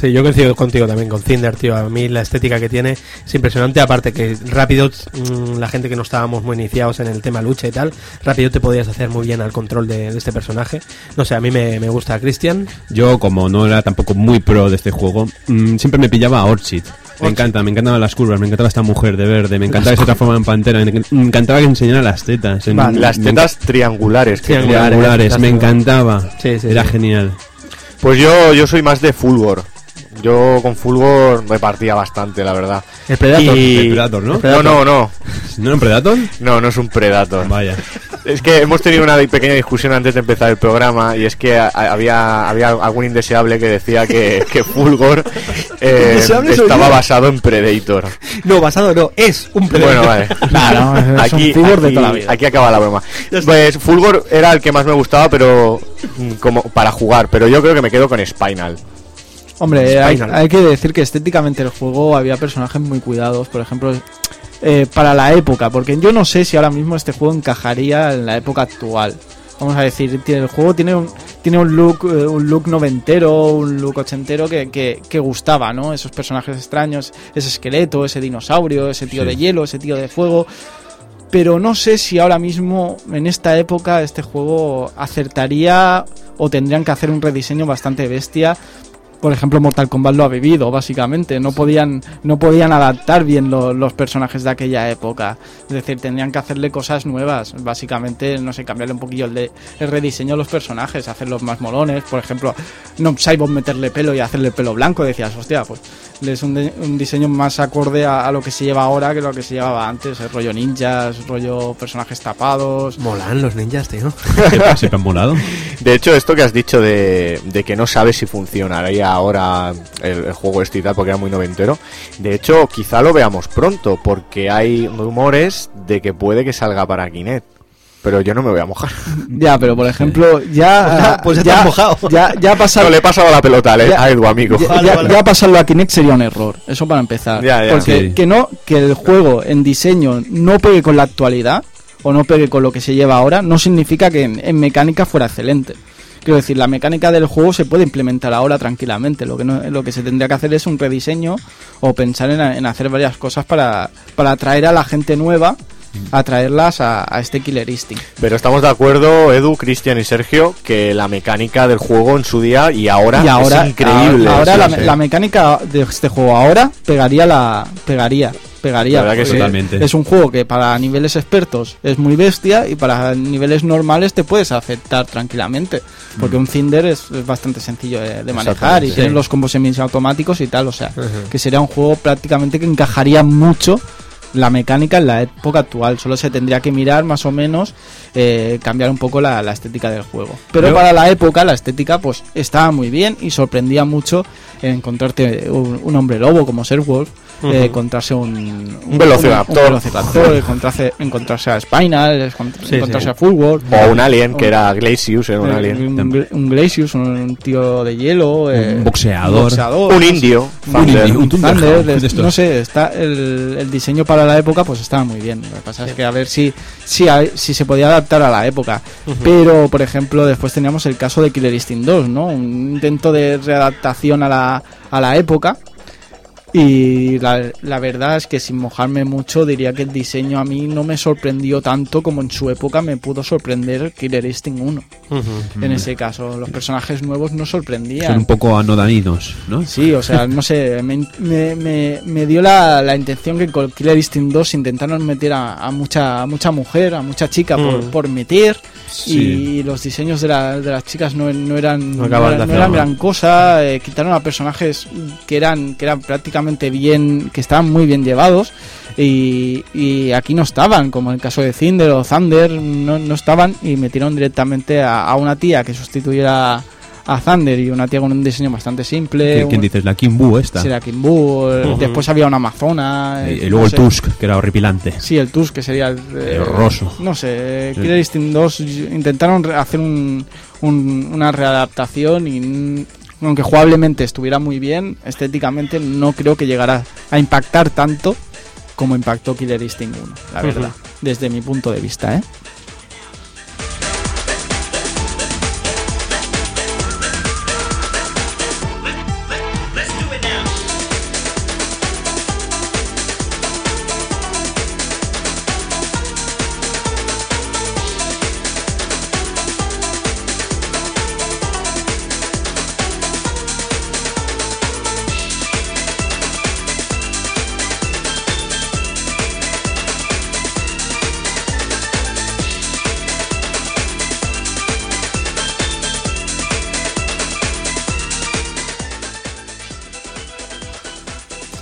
Sí, yo coincido contigo también con Cinder, tío. A mí la estética que tiene es impresionante. Aparte que rápido, mm, la gente que no estábamos muy iniciados en el tema lucha y tal, rápido te podías hacer muy bien al control de, de este personaje. No sé, a mí me, me gusta Christian. Yo, como no era tampoco muy pro de este juego, mm, siempre me pillaba a Orchid. Me encanta, me encantaban las curvas, me encantaba esta mujer de verde, me encantaba que se transformara en pantera, me encantaba que enseñara las tetas. en- Vale. Las me tetas triangulares. que- Triangulares. triangulares, me encantaba. Sí, sí, Era sí. genial. Pues yo, yo soy más de Fulgor. Yo con Fulgor me partía bastante, la verdad. El Predator. Y- El Predator, ¿no? No, no, no. ¿No era un Predator? No, no es un Predator. Vaya. Es que hemos tenido una pequeña discusión antes de empezar el programa y es que había, había algún indeseable que decía que, que Fulgor eh, estaba basado en Predator. No, basado no, es un Predator. Bueno, vale. Claro, es un aquí, de aquí- toda la vida. aquí acaba la broma. Pues Fulgor era el que más me gustaba, pero mm, como para jugar. Pero yo creo que me quedo con Spinal. Hombre, hay, que decir que estéticamente el juego había personajes muy cuidados, por ejemplo, eh, para la época, porque yo no sé si ahora mismo este juego encajaría en la época actual. Vamos a decir, el juego tiene un, tiene un look eh, un look noventero, un look ochentero que, que, que gustaba, ¿no? Esos personajes extraños, ese esqueleto, ese dinosaurio, ese tío Sí. de hielo, ese tío de fuego. Pero no sé si ahora mismo, en esta época, este juego acertaría o tendrían que hacer un rediseño bastante bestia por ejemplo, Mortal Kombat lo ha vivido, básicamente. No podían, no podían adaptar bien lo- los personajes de aquella época. Es decir, tendrían que hacerle cosas nuevas. Básicamente, no sé, cambiarle un poquillo el, de, el rediseño a los personajes, hacerlos más molones. Por ejemplo, no Cyborg meterle pelo y hacerle pelo blanco. Decías, hostia, pues es un, de- un diseño más acorde a, a lo que se lleva ahora que lo que se llevaba antes. El rollo ninjas, rollo personajes tapados. Molan los ninjas, tío. Siempre, siempre han molado. De hecho, esto que has dicho de, de que no sabes si funcionaría ahora el, el juego este y tal, porque era muy noventero, de hecho, quizá lo veamos pronto, porque hay rumores de que puede que salga para Kinect. Pero yo no me voy a mojar. Ya, pero por ejemplo, ya. Pues ya- pues ya te has mojado. Ya, ya ha pasado. No, le he pasado la pelota a Ya- a Edu, amigo. Ya, Vale, ya- vale. ya pasarlo a Kinect sería un error, eso para empezar. Ya, ya. Porque Sí. que no, que el juego en diseño no pegue con la actualidad o no pegue con lo que se lleva ahora, no significa que en, en mecánica fuera excelente. Quiero decir, la mecánica del juego se puede implementar ahora tranquilamente. Lo que no, lo que se tendría que hacer es un rediseño o pensar en, en hacer varias cosas para, para atraer a la gente nueva, atraerlas a, a este Killer Instinct. Pero estamos de acuerdo, Edu, Cristian y Sergio, que la mecánica del juego en su día y ahora, y ahora, es increíble. ahora Sí, la, sí. la mecánica de este juego ahora pegaría la pegaría pegaría La verdad que sí. porque Totalmente. es un juego que para niveles expertos es muy bestia y para niveles normales te puedes aceptar tranquilamente porque un Cinder es, es bastante sencillo de, de manejar y Exactamente, tiene sí. los combos semiautomáticos y tal o sea que sería un juego prácticamente que encajaría mucho la mecánica en la época actual. Solo se tendría que mirar más o menos, eh, cambiar un poco la, la estética del juego. Pero Yo- para la época, la estética pues estaba muy bien y sorprendía mucho encontrarte un, un hombre lobo como ser Wolf, eh, encontrarse un, un, velociraptor. un velociraptor, encontrarse, encontrarse a Spinal, encont- Sí, encontrarse sí. a Fulgor. O un alien, que era Glacius, era un eh, alien. un, Gla- un Glacius, un tío de hielo, eh, Un boxeador. Un indio. Un Thunder. indio, un Thunder, no sé, está el, el diseño para la época pues estaba muy bien. Lo que pasa es que a ver si, si, hay- si se podía adaptar a la época. Pero, por ejemplo, después teníamos el caso de Killer Instinct 2, ¿no? Un intento de readaptación a la, a la época. Y la, la verdad es que sin mojarme mucho diría que el diseño a mí no me sorprendió tanto como en su época me pudo sorprender Killer Instinct 1. En ese caso, los personajes nuevos no sorprendían. Son un poco anodanidos, ¿no? Sí, o sea, no sé, me, me, me- me dio la, la intención que con Killer Instinct 2 intentaron meter a, a mucha a mucha mujer, a mucha chica por, Mm. por meter Sí. y los diseños de, la- de las chicas no, no eran, No eran, no gran cosa, eh, quitaron a personajes que eran, que eran prácticamente bien, que estaban muy bien llevados y, y aquí no estaban, como en el caso de Cinder o Thunder, no, no estaban y metieron directamente a, a una tía que sustituyera a Thunder y una tía con un diseño bastante simple. ¿Quién, un- dices? La Kimbu esta. Sí, la Kimbu, eh, después había una Amazona. y, eh, y luego no el sé. Tusk, que era horripilante. Sí, el Tusk, que sería el... eh, El horroroso. No sé, eh, Sí. Killer Instinct 2 intentaron hacer un- un- una readaptación y mm, aunque jugablemente estuviera muy bien, estéticamente no creo que llegara a impactar tanto como impactó Killer Instinct 1, la verdad, desde mi punto de vista, ¿eh?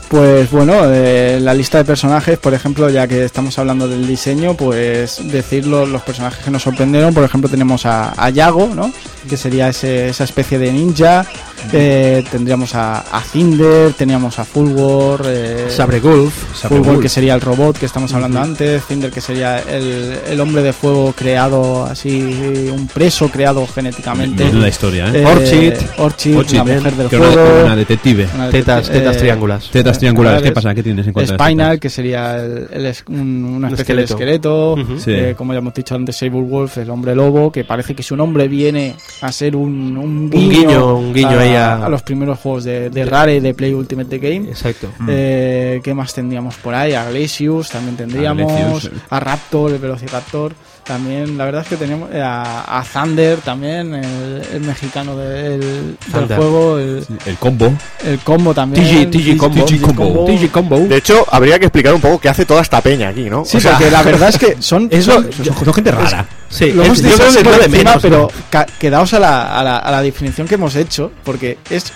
Pues bueno, eh, la lista de personajes, por ejemplo, ya que estamos hablando del diseño, pues decir lo- los personajes que nos sorprendieron. Por ejemplo, tenemos a, a Yago, ¿no? Que sería ese- esa especie de ninja. Eh, tendríamos a, a Cinder, teníamos a Fulgor, eh, Sabre Gulf. Fulgor que sería el robot que estamos hablando antes, Cinder que sería el, el hombre de fuego creado así, un preso creado genéticamente. Menuda historia, ¿eh? Eh, Orchid. Orchid, Orchid, la mujer del que era una, fuego. una detective. una Tetas, detec- tetas eh, triángulas. Tetas triangulares, ¿qué pasa? ¿Qué tienes en las Spinal, que sería el, el es- un- una Un especie de esqueleto. Sí. eh, como ya hemos dicho antes, Sable Wolf, el hombre lobo, que parece que su nombre viene a ser un, un guiño, guiño, un guiño ahí a- a los primeros juegos de, de Rare y de Play Ultimate Game. Exacto. Eh, ¿Qué más tendríamos por ahí? A Glacius también tendríamos. Glacius. A Raptor, el Velociraptor. También, la verdad es que teníamos eh, a, a Thunder también, el, el mexicano del, del Thunder. juego. El, El combo. el combo también. TG, TG Combo. TG Combo. TG Combo. De hecho, habría que explicar un poco qué hace toda esta peña aquí, ¿no? Sí, O sea, porque la verdad es que son. Eso- son- Son, son gente rara. Sí, lo hemos es- dicho yo creo que por es lo de encima, menos, pero quedaos a la, a, la, a la definición que hemos hecho, porque es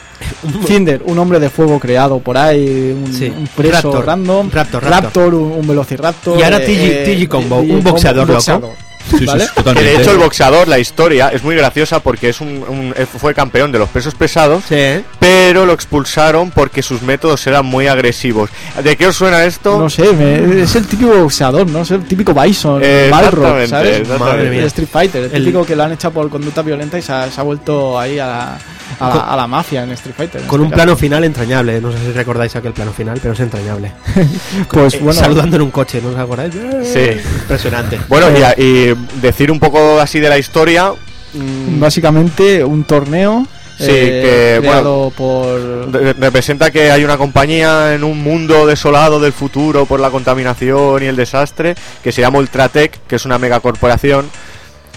Cinder, un hombre de fuego creado por ahí, un, Sí. un preso Raptor. random, Raptor, Raptor. un, un velociraptor. Y ahora eh, TG eh, Combo, TG un boxeador loco. Sí, sí, ¿Vale? sí, Que totalmente. de hecho el boxeador, la historia, es muy graciosa porque es un, un- fue campeón de los pesos pesados, Sí, pero lo expulsaron porque sus métodos eran muy agresivos. ¿De qué os suena esto? No sé, me- es el típico boxeador, ¿no? Es el típico Bison, Eh, Balrog, ¿sabes? Madre mía. El Street Fighter, el El- típico que lo han echado por conducta violenta y se ha, se ha vuelto ahí a la, a la, Con- a la mafia en Street Fighter. en Con este un caso. plano final entrañable. No sé si recordáis aquel plano final, pero es entrañable. Pues Eh, bueno, Saludando en un coche, ¿no os acordáis? Sí. Impresionante. Bueno, y, a- y decir un poco así de la historia. mm, básicamente un torneo Sí, eh, que, creado por re- representa que hay una compañía en un mundo desolado del futuro por la contaminación y el desastre que se llama Ultratech, que es una megacorporación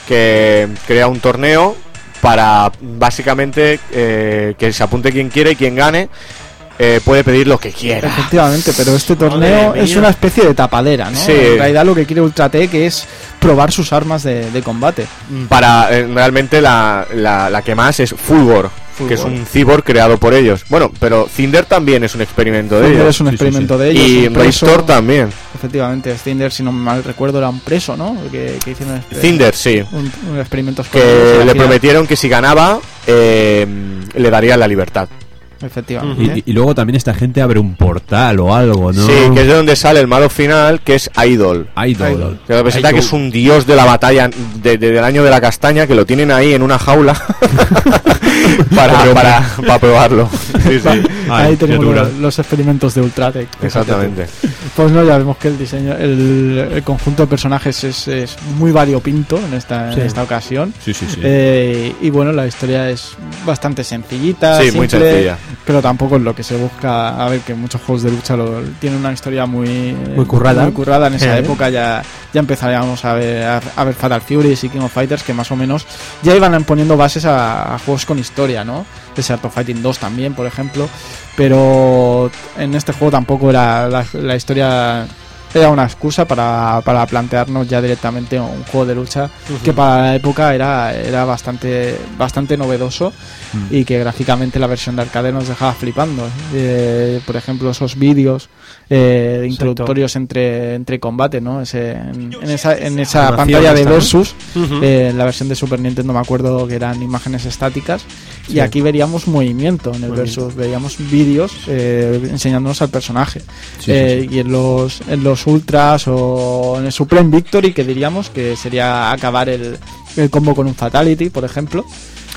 que crea un torneo para básicamente eh, que se apunte quien quiere y quien gane eh, puede pedir lo que quiera. efectivamente pero este torneo Madre es mía. una especie de tapadera ¿no? Sí. en realidad lo que quiere Ultratech es probar sus armas de, de combate Para eh, realmente la, la, la que más es Fulgor, que es un cyborg creado por ellos. Bueno, pero Cinder también es un experimento de Cinder ellos. es un Sí, sí, experimento sí. de ellos Y preso. Raistor también. Efectivamente Cinder si no mal recuerdo era un preso ¿no? que, que hicieron este- Cinder, sí. un, un experimentos Que le prometieron que si ganaba eh, le darían la libertad. Efectivamente Y, y luego también esta gente abre un portal o algo, ¿no? Sí, que es de donde sale el malo final, que es Idol. Idol. Idol. Que representa Idol. que es un dios de la batalla de- de- del año de la castaña, que lo tienen ahí en una jaula para, para, para probarlo. Sí, sí, Ay, ahí tenemos los, los experimentos de Ultratech exactamente. Pues no, ya vemos que el diseño, el, el conjunto de personajes es, es muy variopinto en esta, Sí. en esta ocasión. Sí, sí, sí. Eh, y bueno, la historia es bastante sencillita, Sí, muy sencilla. Pero tampoco es lo que se busca. A ver, que muchos juegos de lucha lo, tienen una historia muy, Muy currada. muy currada. En esa Eh. época ya, ya empezaríamos a ver, a, a ver Fatal Furies y King of Fighters que más o menos ya iban poniendo bases a, a juegos con historia, ¿no? Ese Art of Fighting 2 también, por ejemplo. Pero en este juego tampoco era la, la historia era una excusa para, para plantearnos ya directamente un juego de lucha que para la época era, era bastante bastante novedoso Mm. y que gráficamente la versión de arcade nos dejaba flipando. Eh, por ejemplo, esos vídeos eh, introductorios entre, entre combate, ¿no? Ese, en, en esa, en esa pantalla de. Versus, eh, en la versión de Super Nintendo me acuerdo que eran imágenes estáticas y aquí veríamos movimiento en el Movimiento. versus, veríamos vídeos eh, enseñándonos al personaje. Sí, Eh, sí, sí. Y en los, en los Ultras o en el Supreme Victory, que diríamos que sería acabar el, el combo con un Fatality, por ejemplo.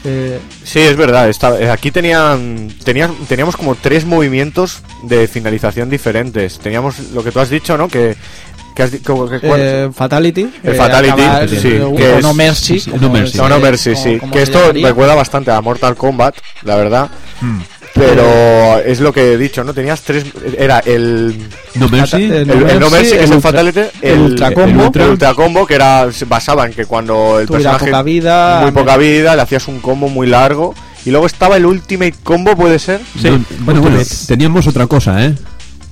Eh, Sí, es verdad. está- eh, aquí tenían, tenían, teníamos como tres movimientos de finalización diferentes. Teníamos lo que tú has dicho, ¿no? Que, que has que- cuál- eh, Fatality. El eh, Fatality, acabar, sí, que es- no Mercy. no Mercy. No, no, Mercy, sí. como Que esto llamaría. recuerda bastante a Mortal Kombat, la verdad. Hmm. Pero es lo que he dicho, ¿no? Tenías tres. Era el. No Mercy. El, el no Mercy, que es el Fatality. el ultra combo. El ultra, ultra combo, que era se basaba en que cuando el Tuviera personaje. poca vida. muy poca vida, le hacías un combo muy largo. Y luego estaba el Ultimate Combo, ¿puede ser? No, bueno, bueno, teníamos otra cosa, ¿eh?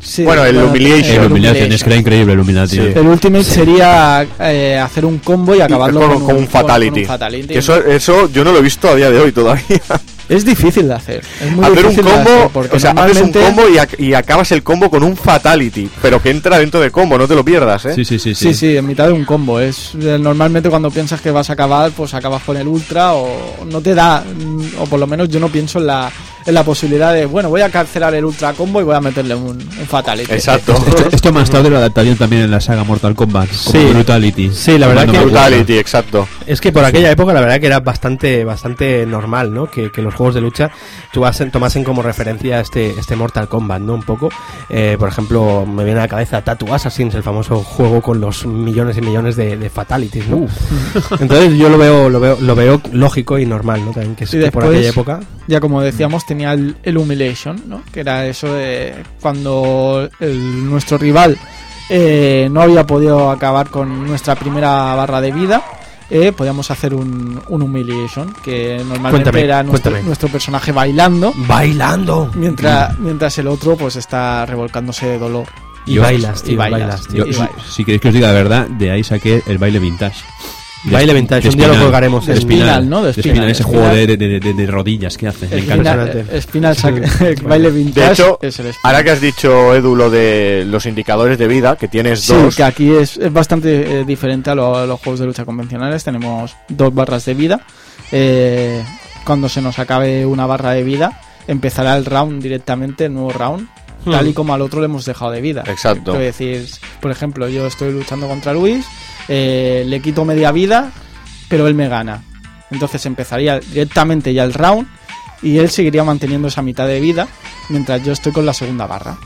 Sí, Bueno, el Humiliation. El el Illumination, es que era increíble el Illumination. Sí. El Ultimate sería eh, hacer un combo y acabarlo con, con, con un con- fatality. con un fatality. Que eso, eso yo no lo he visto a día de hoy todavía. Es difícil de hacer. Es muy hacer un difícil de combo, hacer porque o sea, haces un normalmente- combo y, ac- y acabas el combo con un fatality, pero que entra dentro de combo, no te lo pierdas, ¿eh? Sí, sí, sí, Sí, sí, en mitad de un combo. Es eh, normalmente cuando piensas que vas a acabar, pues acabas con el ultra o no te da, mm, o por lo menos yo no pienso en la, en la posibilidad de, bueno, voy a cancelar el ultra combo y voy a meterle un, un fatality. Exacto. Esto, esto más tarde lo adaptarían también en la saga Mortal Kombat. Como Sí. Brutality. Sí, la verdad que-. Brutality, exacto. Es que por aquella época la verdad que era bastante bastante normal, ¿no? Que, que los juegos de lucha tuvasen- tomasen como referencia este este Mortal Kombat, ¿no? Un poco. Eh, por ejemplo, me viene a la cabeza Tattoo Assassins, el famoso juego con los millones y millones de, de fatalities, ¿no? Entonces yo lo veo lo veo lo veo lógico y normal, ¿no? También que, es Y que por después- aquella época. Ya como decíamos, tenía el, el Humiliation, ¿no? Que era eso de cuando el- nuestro rival eh, no había podido acabar con nuestra primera barra de vida, eh, podíamos hacer un, un Humiliation, que normalmente Cuéntame, era nuestro, nuestro personaje bailando, Bailando. mientras, mientras el otro pues está revolcándose de dolor. Y bailas, tío, y bailas, bailas, tío. Yo, Y si, vale. si queréis que os diga la verdad, de ahí saqué el baile vintage. Baile vintage, de un día lo Spinal. colgaremos. De Spinal, ¿no? De Spinal, ese juego de, de, de- de rodillas que hace. Me encanta. Spinal, Sac- baile vintage De hecho, es el Spinal. ahora que has dicho, Edu, lo de los indicadores de vida, que tienes Sí, dos. que aquí es, es bastante eh, diferente a, lo- a los juegos de lucha convencionales. Tenemos dos barras de vida. Eh, cuando se nos acabe una barra de vida, empezará el round directamente, el nuevo round, tal y como al otro le hemos dejado de vida. Exacto. Quiero decir, por ejemplo, yo estoy luchando contra Luis, eh, le quito media vida, pero él me gana. Entonces empezaría directamente ya el round y él seguiría manteniendo esa mitad de vida mientras yo estoy con la segunda barra.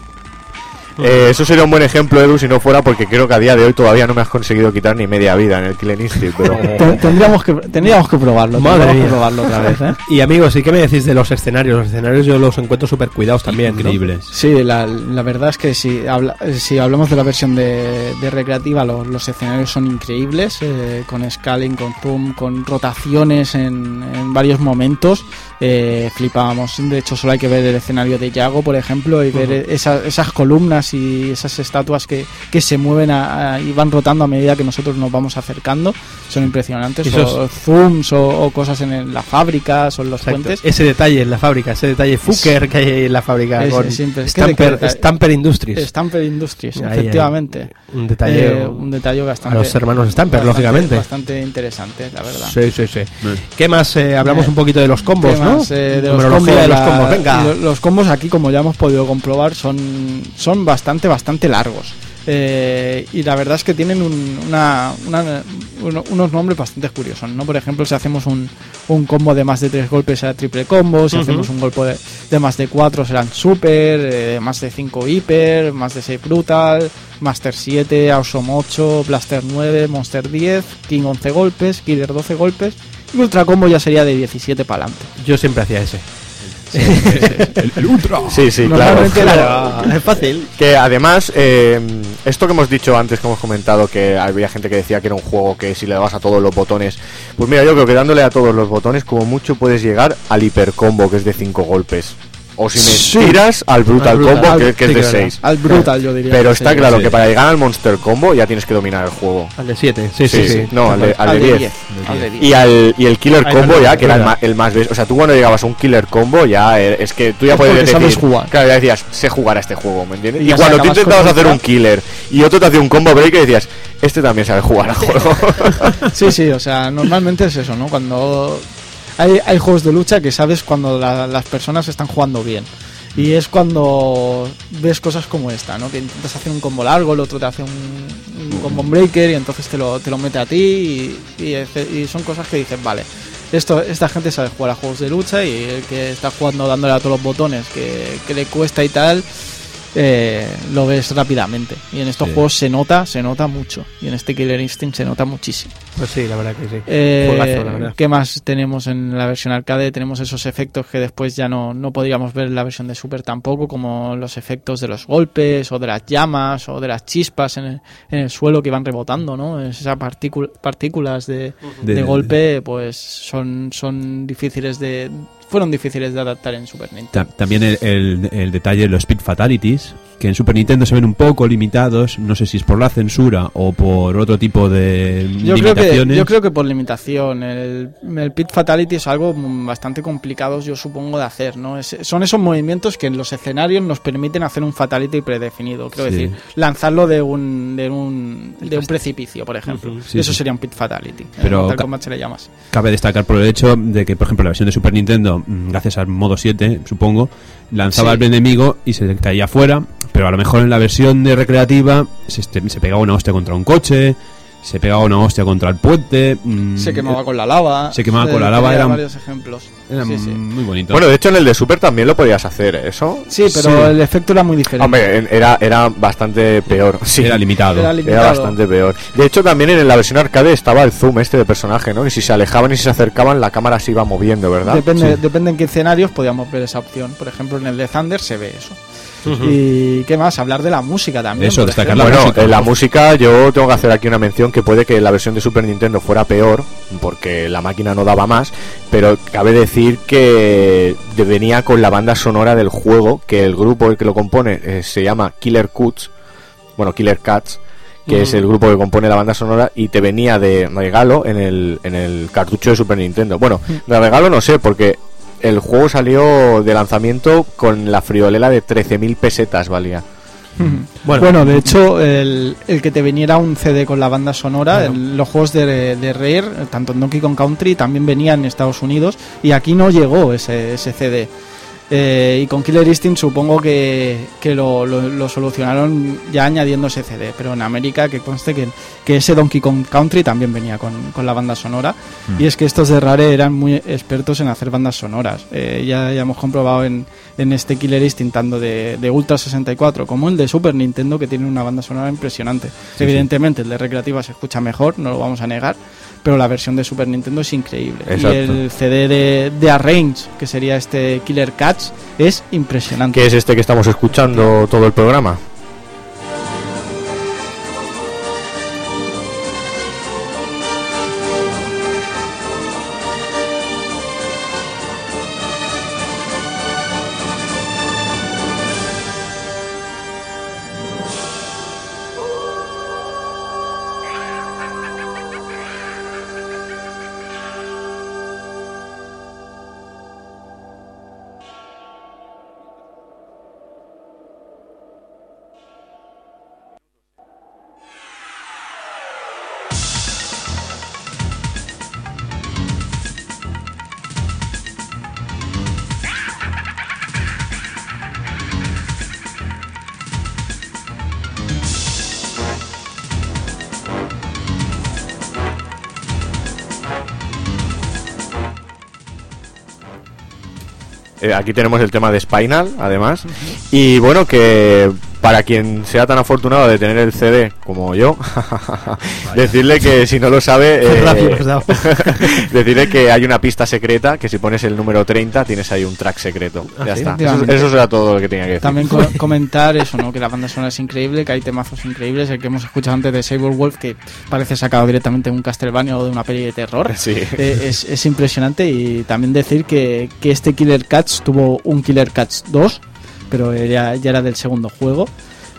Eh, eso sería un buen ejemplo, Edu, si no fuera porque creo que a día de hoy todavía no me has conseguido quitar ni media vida en el Instinct, pero... Ten- Tendríamos que, tendríamos que probarlo. Madre tendríamos mía. que probarlo otra vez, ¿eh? Y amigos, ¿y qué me decís de los escenarios? Los escenarios yo los encuentro súper cuidados también. ¿no? Increíbles. Sí, la, la verdad es que si, habla- si hablamos de la versión de, de recreativa, los, los escenarios son increíbles, eh, con scaling, con zoom, con rotaciones en, en varios momentos. Eh, flipábamos. De hecho, solo hay que ver el escenario de Yago, por ejemplo, y ver esa- esas columnas y esas estatuas que, que se mueven a- a- y van rotando a medida que nosotros nos vamos acercando. Son impresionantes. Esos- O zooms o, o cosas en el- las fábricas o en los Exacto. puentes. Ese detalle en la fábrica, ese detalle fucker que hay en la fábrica Es- con es. Es Stamper, que- Stamper Industries. Stamper Industries, Ahí, ahí. efectivamente. Un detalle Eh, un detalle bastante. a los hermanos Stamper, bastante- lógicamente. Bastante interesante, la verdad. Sí, sí, sí. ¿Qué más? Eh, hablamos Eh, un poquito de los combos, ¿Qué ¿no? Más, eh, de los combos, de los combos, venga. lo- Los combos aquí, como ya hemos podido comprobar, son, son bastante, bastante largos. Eh, y la verdad es que tienen un- una, una- uno- unos nombres bastante curiosos, ¿no? Por ejemplo, si hacemos un, un combo de más de tres golpes será triple combo, si Ujú. hacemos un golpe de, de más de cuatro serán super, eh, más de cinco hiper, más de 6 brutal, master 7, awesome 8, blaster 9, monster 10, king 11 golpes, killer 12 golpes, ultra combo ya sería de 17 para adelante. Yo siempre hacía ese. El, el Ultra. Sí, sí, claro. Es fácil. Que además, eh, esto que hemos dicho antes, que hemos comentado, que había gente que decía que era un juego que si le dabas a todos los botones. Pues mira, yo creo que dándole a todos los botones, como mucho puedes llegar al hipercombo, que es de 5 golpes. O si me Sí. tiras al brutal, Al brutal. combo, que, Al- que es sí, de claro. 6. Al brutal, yo diría. Pero está claro sí. que para llegar al monster combo ya tienes que dominar el juego. Al de 7, sí, sí, sí. No, al de, al de 10. Al de 10. Y, al, y el killer combo no, ya, no, que era el no. más, el más O sea, tú cuando llegabas a un killer combo ya eh, es que tú ya Es puedes decir... sabes jugar. Claro, ya decías, sé jugar a este juego, ¿me entiendes? Y cuando tú intentabas hacer un killer y otro te hacía un combo break y decías, este también sabe jugar al juego. Sí, sí, o sea, normalmente es eso, ¿no? Cuando hay, hay juegos de lucha que sabes cuando la- las personas están jugando bien. Y es cuando ves cosas como esta, ¿no? Que intentas hacer un combo largo, el otro te hace un, combo breaker y entonces te lo, te lo mete a ti y, son cosas que dices, vale, esto, esta gente sabe jugar a juegos de lucha y el que está jugando dándole a todos los botones que le cuesta y tal, eh, lo ves rápidamente. Y en estos Sí. juegos se nota, se nota mucho. Y en este Killer Instinct se nota muchísimo. Pues sí, la verdad que sí. Eh, Juegazo, la verdad. ¿Qué más tenemos en la versión arcade? Tenemos esos efectos que después ya no, no podríamos ver en la versión de Super tampoco, como los efectos de los golpes, o de las llamas, o de las chispas en el, en el suelo que van rebotando, ¿no? Esas partícul- partículas de, De- de golpe, pues son, son difíciles de. Fueron difíciles de adaptar en Super Nintendo. Ta- También el, el- el detalle de los Speed Fatalities, que en Super Nintendo se ven un poco limitados, no sé si es por la censura o por otro tipo de Yo creo, que, yo creo que por limitación. El, el Pit Fatality es algo mm, bastante complicado, yo supongo, de hacer. ¿no? Es- son esos movimientos que en los escenarios nos permiten hacer un Fatality predefinido. Quiero Sí. decir, lanzarlo de un, de un, de un precipicio, por ejemplo. Sí, Eso sí. sería un Pit Fatality. Pero ca- Kombat se le llama así. Cabe destacar por el hecho de que, por ejemplo, la versión de Super Nintendo, mm, gracias al modo 7, supongo, lanzaba Sí. al enemigo y se caía fuera, pero a lo mejor en la versión de recreativa se, este- se pegaba una hostia contra un coche, se pegaba una hostia contra el puente. mm, Se quemaba eh, con la lava. se quemaba Eh, con la lava, eran- varios ejemplos. Era Sí, sí. muy bonito. Bueno, de hecho en el de Super también lo podías hacer, ¿eso? Sí, pero Sí. el efecto era muy diferente. Hombre, era, era bastante peor. Sí, era limitado. Era bastante peor. De hecho, también en la versión arcade estaba el zoom este de personaje, ¿no? Y si se alejaban y si se acercaban, la cámara se iba moviendo, ¿verdad? Depende, depende en qué escenarios podíamos ver esa opción. Por ejemplo, en el de Thunder se ve eso. Y qué más, hablar de la música también. Eso, destacar la bueno, música. la música yo tengo que hacer aquí una mención que puede que la versión de Super Nintendo fuera peor, porque la máquina no daba más, pero cabe decir que venía con la banda sonora del juego, que el grupo que lo compone eh, se llama Killer Cuts, bueno, Killer Cats, que es el grupo que compone la banda sonora, y te venía de regalo en el, en el cartucho de Super Nintendo. Bueno, de regalo no sé, porque el juego salió de lanzamiento con la friolera de 13.000 pesetas, valía. Bueno, Bueno, de hecho, el, el que te viniera un CD con la banda sonora, los juegos de, de Rare, tanto en Donkey Kong Country, también venía en Estados Unidos y aquí no llegó ese, ese CD. Eh, y con Killer Instinct supongo que, que lo, lo- lo solucionaron ya añadiendo ese CD, pero en América que conste que, que ese Donkey Kong Country también venía con, con la banda sonora. Y es que estos de Rare eran muy expertos en hacer bandas sonoras. Eh, ya, ya hemos comprobado en, en este Killer Instinct tanto de, de Ultra 64 como el de Super Nintendo que tiene una banda sonora impresionante. Evidentemente el de Recreativa se escucha mejor, no lo vamos a negar, pero la versión de Super Nintendo es increíble. Exacto. Y el CD de, de Arrange, que sería este Killer Cats, es impresionante. que es este que estamos escuchando todo el programa. Eh, aquí tenemos el tema de Spinal, además. Y bueno, que para quien sea tan afortunado de tener el CD como yo, decirle que si no lo sabe, eh, decirle que hay una pista secreta, que si pones el número 30 tienes ahí un track secreto. Ah, ya está. Eso, eso será todo lo que tenía que decir. También co- comentar eso, ¿no? Que la banda sonora es increíble, que hay temazos increíbles, el que hemos escuchado antes de Saber Wolf, que parece sacado directamente de un Castlevania o de una peli de terror. Sí. Eh, es, es impresionante y también decir que, que este Killer Cats tuvo un Killer Cats 2, pero ya, ya era del segundo juego.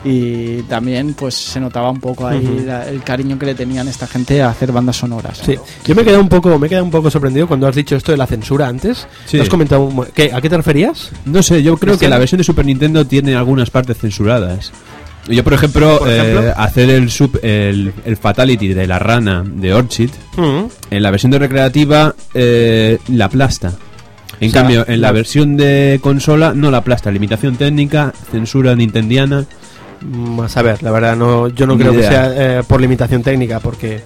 Y también pues se notaba un poco ahí la- el cariño que le tenían esta gente a hacer bandas sonoras. Sí, yo me he quedado un poco, me he quedado un poco sorprendido cuando has dicho esto de la censura antes. Sí. ¿Te has comentado un- ¿qué- ¿A qué te referías? No sé, yo creo que la versión de Super Nintendo tiene algunas partes censuradas. Yo, por ejemplo, Por ejemplo. eh, hacer el, sub, el, el Fatality de la rana de Orchid, en la versión de recreativa eh, la aplasta. En O sea, cambio, en la, versión de consola no la aplasta. Limitación técnica, censura nintendiana. Mm, A saber, la verdad, no, yo no creo que sea eh, por limitación técnica, porque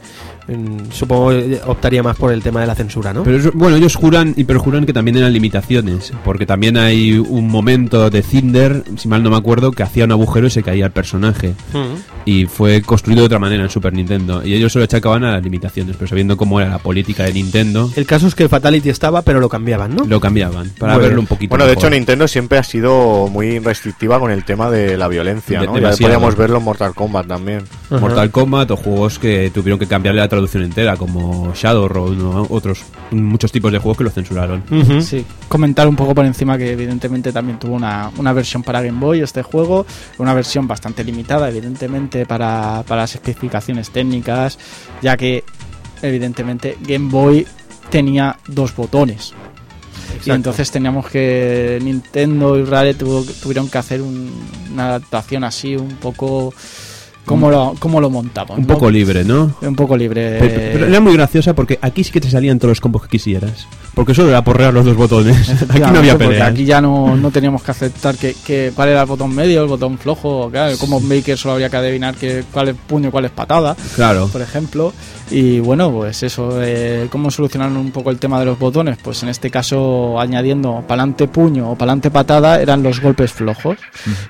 supongo que optaría más por el tema de la censura, ¿no? Pero bueno, ellos juran y perjuran que también eran limitaciones, porque también hay un momento de Cinder, si mal no me acuerdo, que hacía un agujero y se caía el personaje. Mm. Y fue construido de otra manera en Super Nintendo. Y ellos se lo achacaban a las limitaciones, pero sabiendo cómo era la política de Nintendo, El caso es que el Fatality estaba, pero lo cambiaban, ¿no? lo cambiaban para Bueno. verlo un poquito Bueno, de mejor. hecho Nintendo siempre ha sido muy restrictiva con el tema de la violencia, De- ¿no? Ya podíamos verlo en Mortal Kombat también. Mortal Kombat o juegos que tuvieron que cambiarle la traducción entera, como Shadowrun o otros, muchos tipos de juegos que lo censuraron. Sí, comentar un poco por encima que evidentemente también tuvo una, una versión para Game Boy este juego, una versión bastante limitada evidentemente para, para las especificaciones técnicas, ya que evidentemente Game Boy tenía dos botones. Y entonces teníamos que Nintendo y Rare tuvo- tuvieron que hacer un- una adaptación así un poco cómo lo, cómo lo montamos. Un ¿no? poco libre, ¿no? un poco libre. Pero, pero era muy graciosa porque aquí sí que te salían todos los combos que quisieras. Porque solo era porrear los dos botones. Aquí no había peleas. Aquí ya no, no teníamos que aceptar que, que cuál era el botón medio, el botón flojo. Claro, el combo maker solo habría que adivinar que, cuál es puño y cuál es patada, Claro. por ejemplo. Y bueno, pues eso, eh, ¿cómo solucionaron un poco el tema de los botones? Pues en este caso, añadiendo pa'lante puño o pa'lante patada, eran los golpes flojos.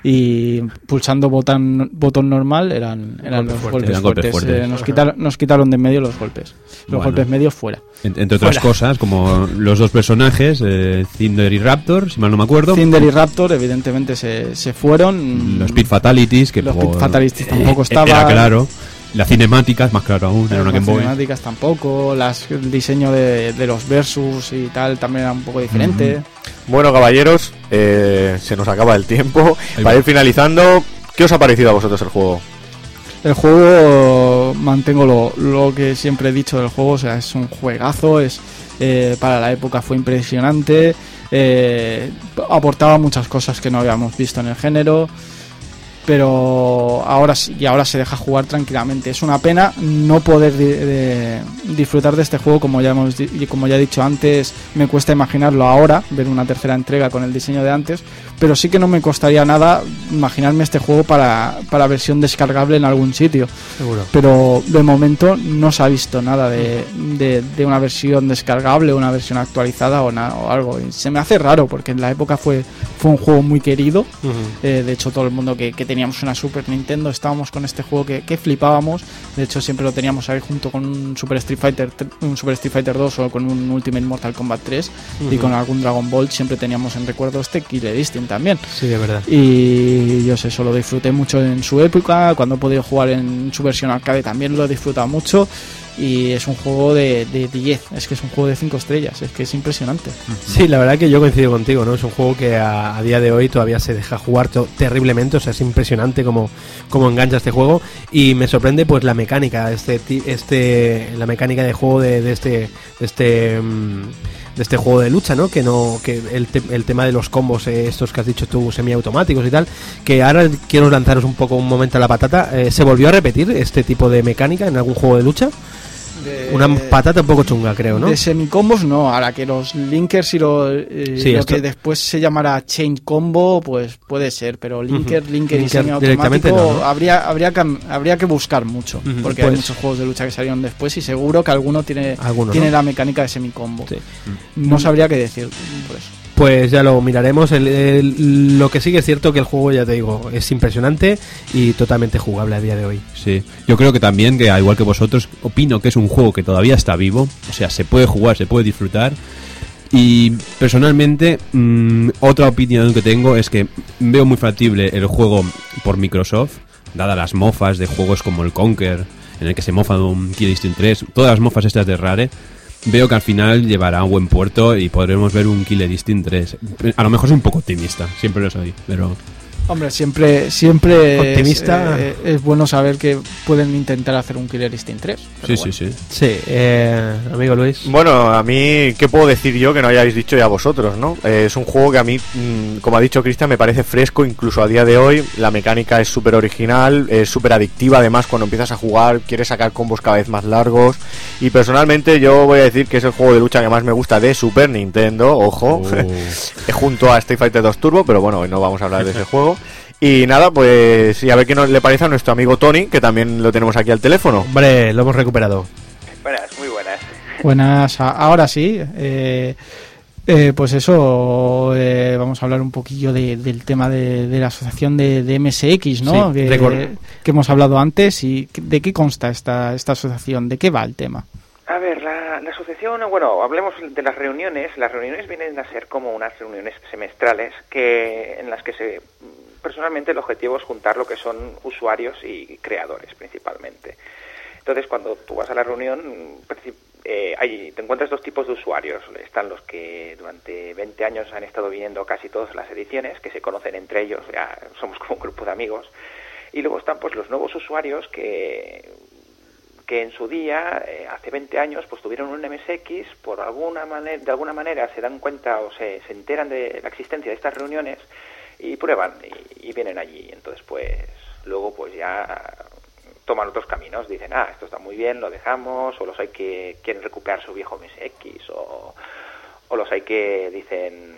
Y pulsando botón, botón normal eran, eran los golpes Eran golpes fuertes. fuertes. Eh, nos, quitaron, nos quitaron de en medio los golpes. Los Bueno. golpes medios fuera. En- entre otras Fuera. cosas, como los dos personajes, eh, Cinder y Raptor, si mal no me acuerdo. Cinder y Raptor, evidentemente, se, se fueron. Los Speed Fatalities, que Los por- Speed Fatalities tampoco eh, estaban. Era claro. Las cinemáticas, más claro aún, era una Las Game Boy. cinemáticas tampoco, las, el diseño de, de los versus y tal también era un poco diferente. Bueno, caballeros, eh, se nos acaba el tiempo. Ahí Para va. ir finalizando, ¿qué os ha parecido a vosotros el juego? El juego, mantengo lo, que siempre he dicho del juego, o sea, es un juegazo, es eh, para la época fue impresionante, eh, aportaba muchas cosas que no habíamos visto en el género, pero ahora sí, y ahora se deja jugar tranquilamente. Es una pena no poder de- disfrutar de este juego, como ya hemos como ya he dicho antes, me cuesta imaginarlo ahora, ver una tercera entrega con el diseño de antes, pero sí que no me costaría nada imaginarme este juego para, para versión descargable en algún sitio. Seguro. Pero de momento no se ha visto nada de, de- de una versión descargable, una versión actualizada o, na- o algo. Y se me hace raro porque en la época fue, fue un juego muy querido. Eh, de hecho, todo el mundo que, que teníamos una Super Nintendo estábamos con este juego que, que flipábamos. De hecho, siempre lo teníamos ahí junto con un Super Street Fighter, un Super Street Fighter 2 o con un Ultimate Mortal Kombat 3 y con algún Dragon Ball. Siempre teníamos en recuerdo este Killer Instinct también. Sí, de verdad. Y yo sé, eso lo disfruté mucho en su época. Cuando he podido jugar en su versión arcade también lo he disfrutado mucho. Y es un juego de, de 10, es que es un juego de 5 estrellas, es que es impresionante. Sí, la verdad que yo coincido contigo, ¿no? Es un juego que a, a día de hoy todavía se deja jugar terriblemente, o sea, es impresionante como, como engancha este juego y me sorprende pues la mecánica, este, este la mecánica de juego de, de este de este mm, de este juego de lucha, ¿no? Que no que el, te- el tema de los combos eh, estos que has dicho tú semiautomáticos y tal, que ahora quiero lanzaros un poco un momento a la patata, eh, se volvió a repetir este tipo de mecánica en algún juego de lucha, una patata un poco chunga, creo, ¿no? De semicombos no, ahora que los linkers y lo, eh, Sí, lo esto- que después se llamará chain combo, pues puede ser, pero linker, linker y no, ¿no? habría habría que habría que buscar mucho, porque hay pues- muchos juegos de lucha que salieron después y seguro que alguno tiene Alguno, tiene ¿no? la mecánica de semicombo. Sí. No sabría qué decir por eso. Pues ya lo miraremos. Lo que sí que es cierto que el juego, ya te digo, es impresionante y totalmente jugable a día de hoy. Sí, yo creo que también, que al igual que vosotros, opino que es un juego que todavía está vivo, o sea, se puede jugar, se puede disfrutar. Y personalmente, mm, otra opinión que tengo es que veo muy factible el juego por Microsoft, dadas las mofas de juegos como el Conker, en el que se mofa de un Instinct 3, todas las mofas estas de Rare. Veo que al final llevará a un buen puerto y podremos ver un Killer Instinct 3. A lo mejor soy un poco optimista, siempre lo soy, pero Hombre, siempre, siempre Optimista. Es, eh, es bueno saber que pueden intentar hacer un Killer Instinct 3. pero Sí, bueno. sí, sí. Sí, eh, amigo Luis. Bueno, a mí, ¿qué puedo decir yo que no hayáis dicho ya vosotros, no? Eh, es un juego que a mí, mm, como ha dicho Cristian, me parece fresco, incluso a día de hoy. La mecánica es súper original, es súper adictiva, además, cuando empiezas a jugar, quieres sacar combos cada vez más largos. Y personalmente, yo voy a decir que es el juego de lucha que más me gusta de Super Nintendo, ojo, Oh. junto a Street Fighter 2 Turbo, pero bueno, hoy no vamos a hablar de ese juego. Y nada, pues, y a ver qué nos le parece a nuestro amigo Tony, que también lo tenemos aquí al teléfono. Hombre, lo hemos recuperado. Buenas, muy buenas. Buenas, ahora sí. eh, eh, pues eso, eh, vamos a hablar un poquillo de- del tema de, de la asociación de, de MSX, ¿no? Sí, que hemos hablado antes. y ¿De qué consta esta, esta asociación? ¿De qué va el tema? A ver, la, la asociación, bueno, hablemos de las reuniones. Las reuniones vienen a ser como unas reuniones semestrales que en las que se personalmente el objetivo es juntar lo que son usuarios y creadores principalmente. Entonces, cuando tú vas a la reunión, eh, te encuentras dos tipos de usuarios. Están los que durante 20 años han estado viendo casi todas las ediciones, que se conocen entre ellos, ya somos como un grupo de amigos. Y luego están pues los nuevos usuarios que que en su día, eh, hace 20 años, pues tuvieron un MSX, por alguna de alguna manera se dan cuenta o se, se enteran de la existencia de estas reuniones y prueban y, vienen allí. Entonces, pues luego pues ya toman otros caminos, dicen, ah, esto está muy bien, lo dejamos, o los hay que quieren recuperar su viejo MSX, o, o los hay que dicen,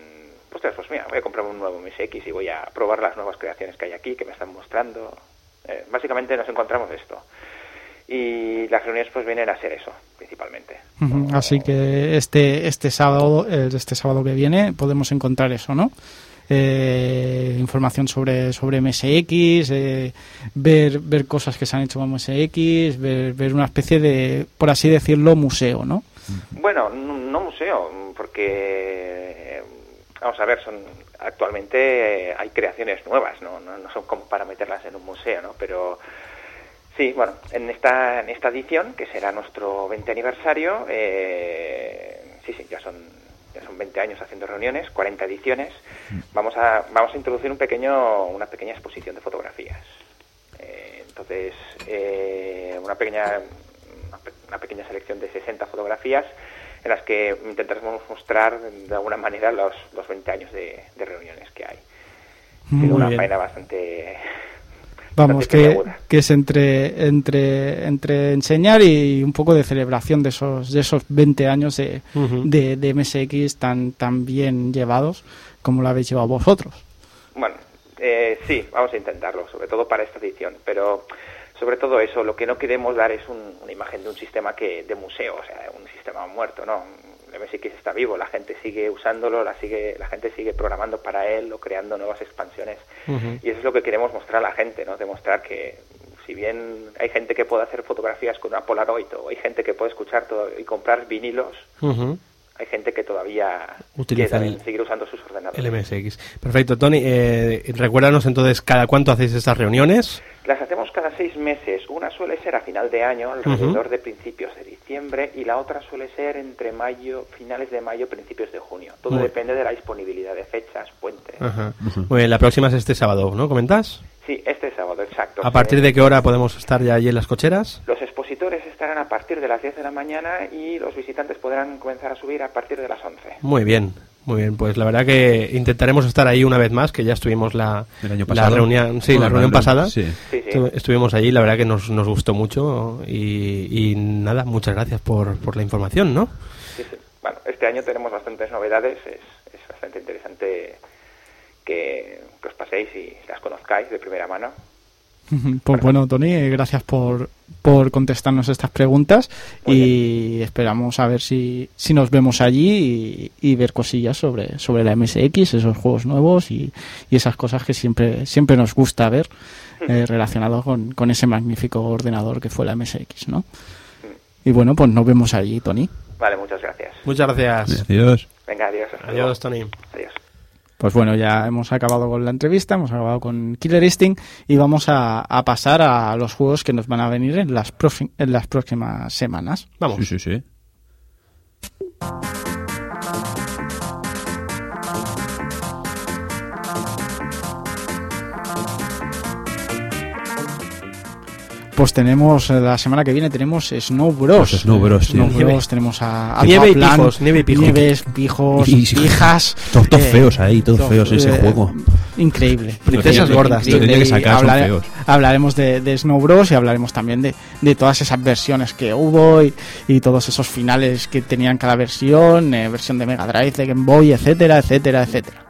ostras, pues mira, voy a comprarme un nuevo MSX y voy a probar las nuevas creaciones que hay aquí, que me están mostrando. Eh, básicamente nos encontramos esto. Y las reuniones pues vienen a ser eso, principalmente. Así que este este sábado este sábado que viene podemos encontrar eso, ¿no? Eh, información sobre sobre MSX, eh, ver ver cosas que se han hecho con MSX, ver, ver una especie de, por así decirlo, museo, ¿no? Bueno, no, museo, porque, vamos a ver, son actualmente hay creaciones nuevas, ¿no? No, no son como para meterlas en un museo, ¿no? Pero sí, bueno, en esta, en esta edición, que será nuestro 20 aniversario, eh, sí, sí, ya son, ya son 20 años haciendo reuniones, 40 ediciones, vamos a, vamos a introducir un pequeño, una pequeña exposición de fotografías. Eh, entonces, eh, una pequeña una pe- una pequeña selección de 60 fotografías en las que intentaremos mostrar de alguna manera los, los 20 años de, de reuniones que hay. Muy una bien. faena bastante... Vamos, que, que es entre, entre, entre enseñar y un poco de celebración de esos, de esos 20 años de, de, de MSX tan, tan bien llevados como lo habéis llevado vosotros. Bueno, eh, sí, vamos a intentarlo, sobre todo para esta edición, pero sobre todo eso, lo que no queremos dar es un- una imagen de un sistema que de museo, o sea, un sistema muerto, ¿no? MSX está vivo, la gente sigue usándolo, la, sigue, la gente sigue programando para él o creando nuevas expansiones. Y eso es lo que queremos mostrar a la gente, ¿no? Demostrar que si bien hay gente que puede hacer fotografías con una Polaroid o hay gente que puede escuchar todo y comprar vinilos. Hay gente que todavía Utiliza quiere el- seguir usando sus ordenadores. El MSX. Perfecto, Tony. Eh, recuérdanos entonces cada cuánto hacéis estas reuniones. Las hacemos cada seis meses. Una suele ser a final de año, alrededor de principios de diciembre, y la otra suele ser entre mayo, finales de mayo, principios de junio. Todo Muy- depende de la disponibilidad de fechas, puentes. Muy bien, la próxima es este sábado, ¿no? ¿Comentas? Sí, este sábado, exacto. ¿A partir de qué hora podemos estar ya allí en las cocheras? Los expositores estarán a partir de las 10 de la mañana y los visitantes podrán comenzar a subir a partir de las 11. Muy bien, muy bien. Pues la verdad que intentaremos estar ahí una vez más, que ya estuvimos la, El año la reunión, sí, la reunión pasada. Sí. Sí, sí. Estu- Estuvimos allí, la verdad que nos, nos gustó mucho y, y nada, muchas gracias por, por la información, ¿no? Sí, sí. Bueno, este año tenemos bastantes novedades. Es, es bastante interesante que, que os paséis y las conozcáis de primera mano. Pues bueno, Tony, eh, gracias por, por contestarnos estas preguntas Muy y esperamos a ver si, si nos vemos allí y, y ver cosillas sobre, sobre la MSX, esos juegos nuevos y, y esas cosas que siempre, siempre nos gusta ver eh, relacionado con, con ese magnífico ordenador que fue la MSX, ¿no? Y bueno, pues nos vemos allí, Tony. Vale, muchas gracias. Muchas gracias. Adiós. Venga, adiós. Adiós. Tony. Adiós. Pues bueno, ya hemos acabado con la entrevista, hemos acabado con Killer Instinct y vamos a, a pasar a los juegos que nos van a venir en las, en las próximas semanas. Vamos. Sí, sí, sí. Pues tenemos eh, la semana que viene tenemos Snow Bros. Pues Snow Bros. Snow tenemos a, a Nieve y pijos, nieve y pijos. Nieves, pijos, Y- y- pijas. Todos, todos eh, feos ahí, todos todo- feos ese eh, juego. Increíble. Princesas gordas. tenía que- sacar, hablare- feos. hablaremos de, de Snow Bros y hablaremos también de, de todas esas versiones que hubo y, y todos esos finales que tenían cada versión, eh, versión de Mega Drive, de Game Boy, etcétera, etcétera, etcétera.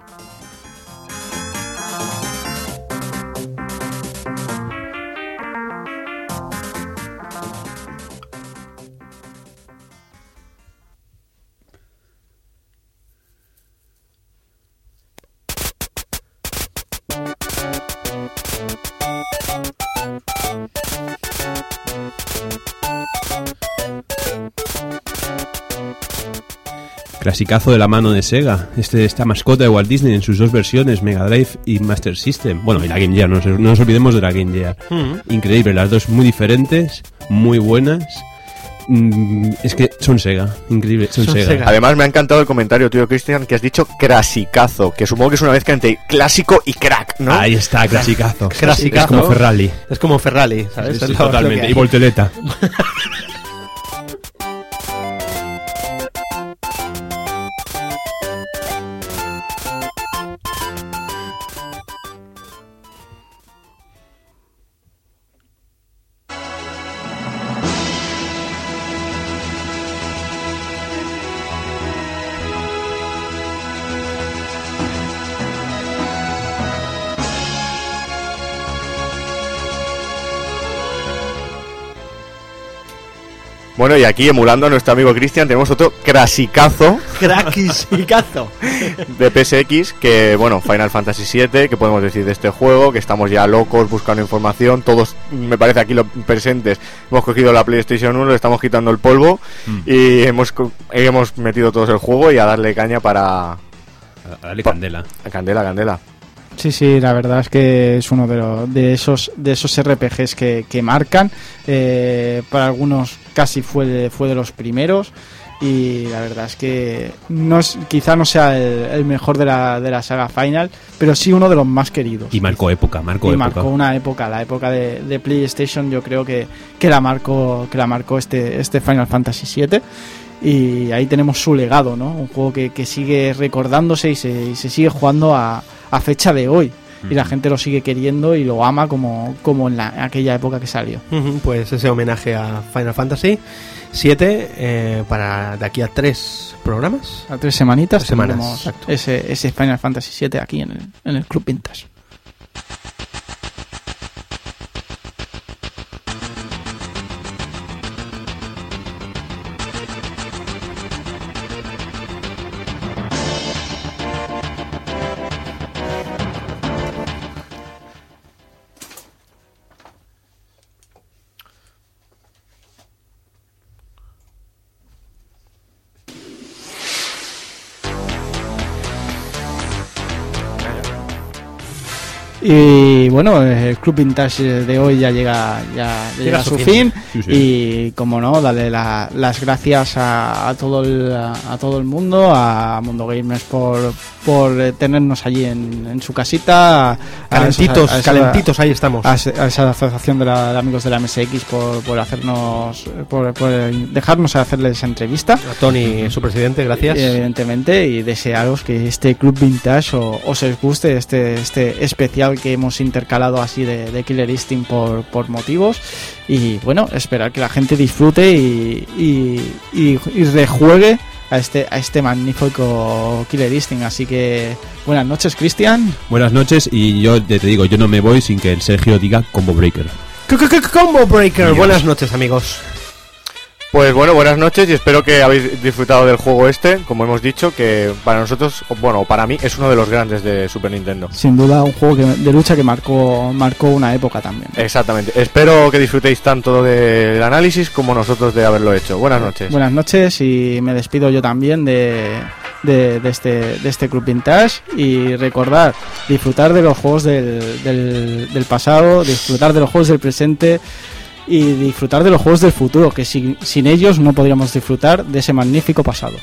Clasicazo de la mano de Sega. Este, esta mascota de Walt Disney en sus dos versiones, Mega Drive y Master System. Bueno, y la Game Gear, no, nos- no nos olvidemos de la Game Gear. Mm. Increíble, las dos muy diferentes, muy buenas. Mm, es que son Sega, increíble, son, Son Sega. Sega. Además me ha encantado el comentario, tío Cristian, que has dicho clasicazo, que supongo que es una mezcla entre clásico y crack, ¿no? Ahí está, clasicazo. Clasicazo. Es como Ferrari. Es como Ferrari, ¿sabes? Sí, sí, totalmente. que. Y volteleta. Bueno, y aquí emulando a nuestro amigo Cristian, tenemos otro clasicazo Craquisicazo. de PSX, que bueno, Final Fantasy VII, que podemos decir de este juego, que estamos ya locos buscando información, todos, me parece aquí los presentes, hemos cogido la PlayStation 1, le estamos quitando el polvo y hemos, co- hemos metido todos el juego y a darle caña para... Dale candela. Candela, candela. Sí, sí, la verdad es que es uno de, los- de esos de esos RPGs que, que marcan. Eh, para algunos casi fue de, fue de los primeros. Y la verdad es que no es, quizá no sea el, el mejor de la, de la saga Final, pero sí uno de los más queridos. Y marcó época, marcó Y época. marcó una época, la época de, de PlayStation, yo creo que, que la marcó, que la marcó este, este Final Fantasy VII. Y ahí tenemos su legado, ¿no? Un juego que, que sigue recordándose y se, y se sigue jugando a, a fecha de hoy. Y la gente lo sigue queriendo y lo ama como, como en, la, en aquella época que salió. Pues ese homenaje a Final Fantasy 7 eh, para de aquí a tres programas. A tres semanitas Tres semanas, exacto. ese, ese Final Fantasy VII aquí en el, en el Club Vintage. Y bueno, el Club Vintage de hoy ya llega, ya llega, a su fin. Sí, sí. Y como no, darle la- las gracias a, a todo el, a todo el mundo, a Mundo Gamers por, por eh, tenernos allí en, en su casita. a- a Calentitos, esos- a esa- calentitos, ahí estamos. a, esa asociación de, la- de amigos de la MSX por, por hacernos, por, por dejarnos hacerles entrevista. A Tony, su presidente, gracias. Evidentemente, y desearos que este Club Vintage o- os guste este, este especial que hemos intercalado así de, de Killer Instinct por, por motivos. Y bueno, esperar que la gente disfrute y, y, y- y rejuegue a este, a este magnífico Killer Instinct. Así que buenas noches, Cristian. Buenas noches y yo te te digo, yo no me voy sin que el Sergio diga Combo Breaker. C- c- c- Combo Breaker, Dios. buenas noches amigos. Pues bueno, buenas noches y espero que habéis disfrutado del juego este, como hemos dicho, que para nosotros, bueno, para mí es uno de los grandes de Super Nintendo. Sin duda, un juego que- de lucha que marcó, marcó una época también. Exactamente. Espero que disfrutéis tanto del análisis como nosotros de haberlo hecho. Buenas noches. Buenas noches y me despido yo también de, de, de este, de este Club Vintage y recordar, disfrutar de los juegos del, del, del pasado, disfrutar de los juegos del presente y disfrutar de los juegos del futuro, que sin, sin ellos no podríamos disfrutar de ese magnífico pasado.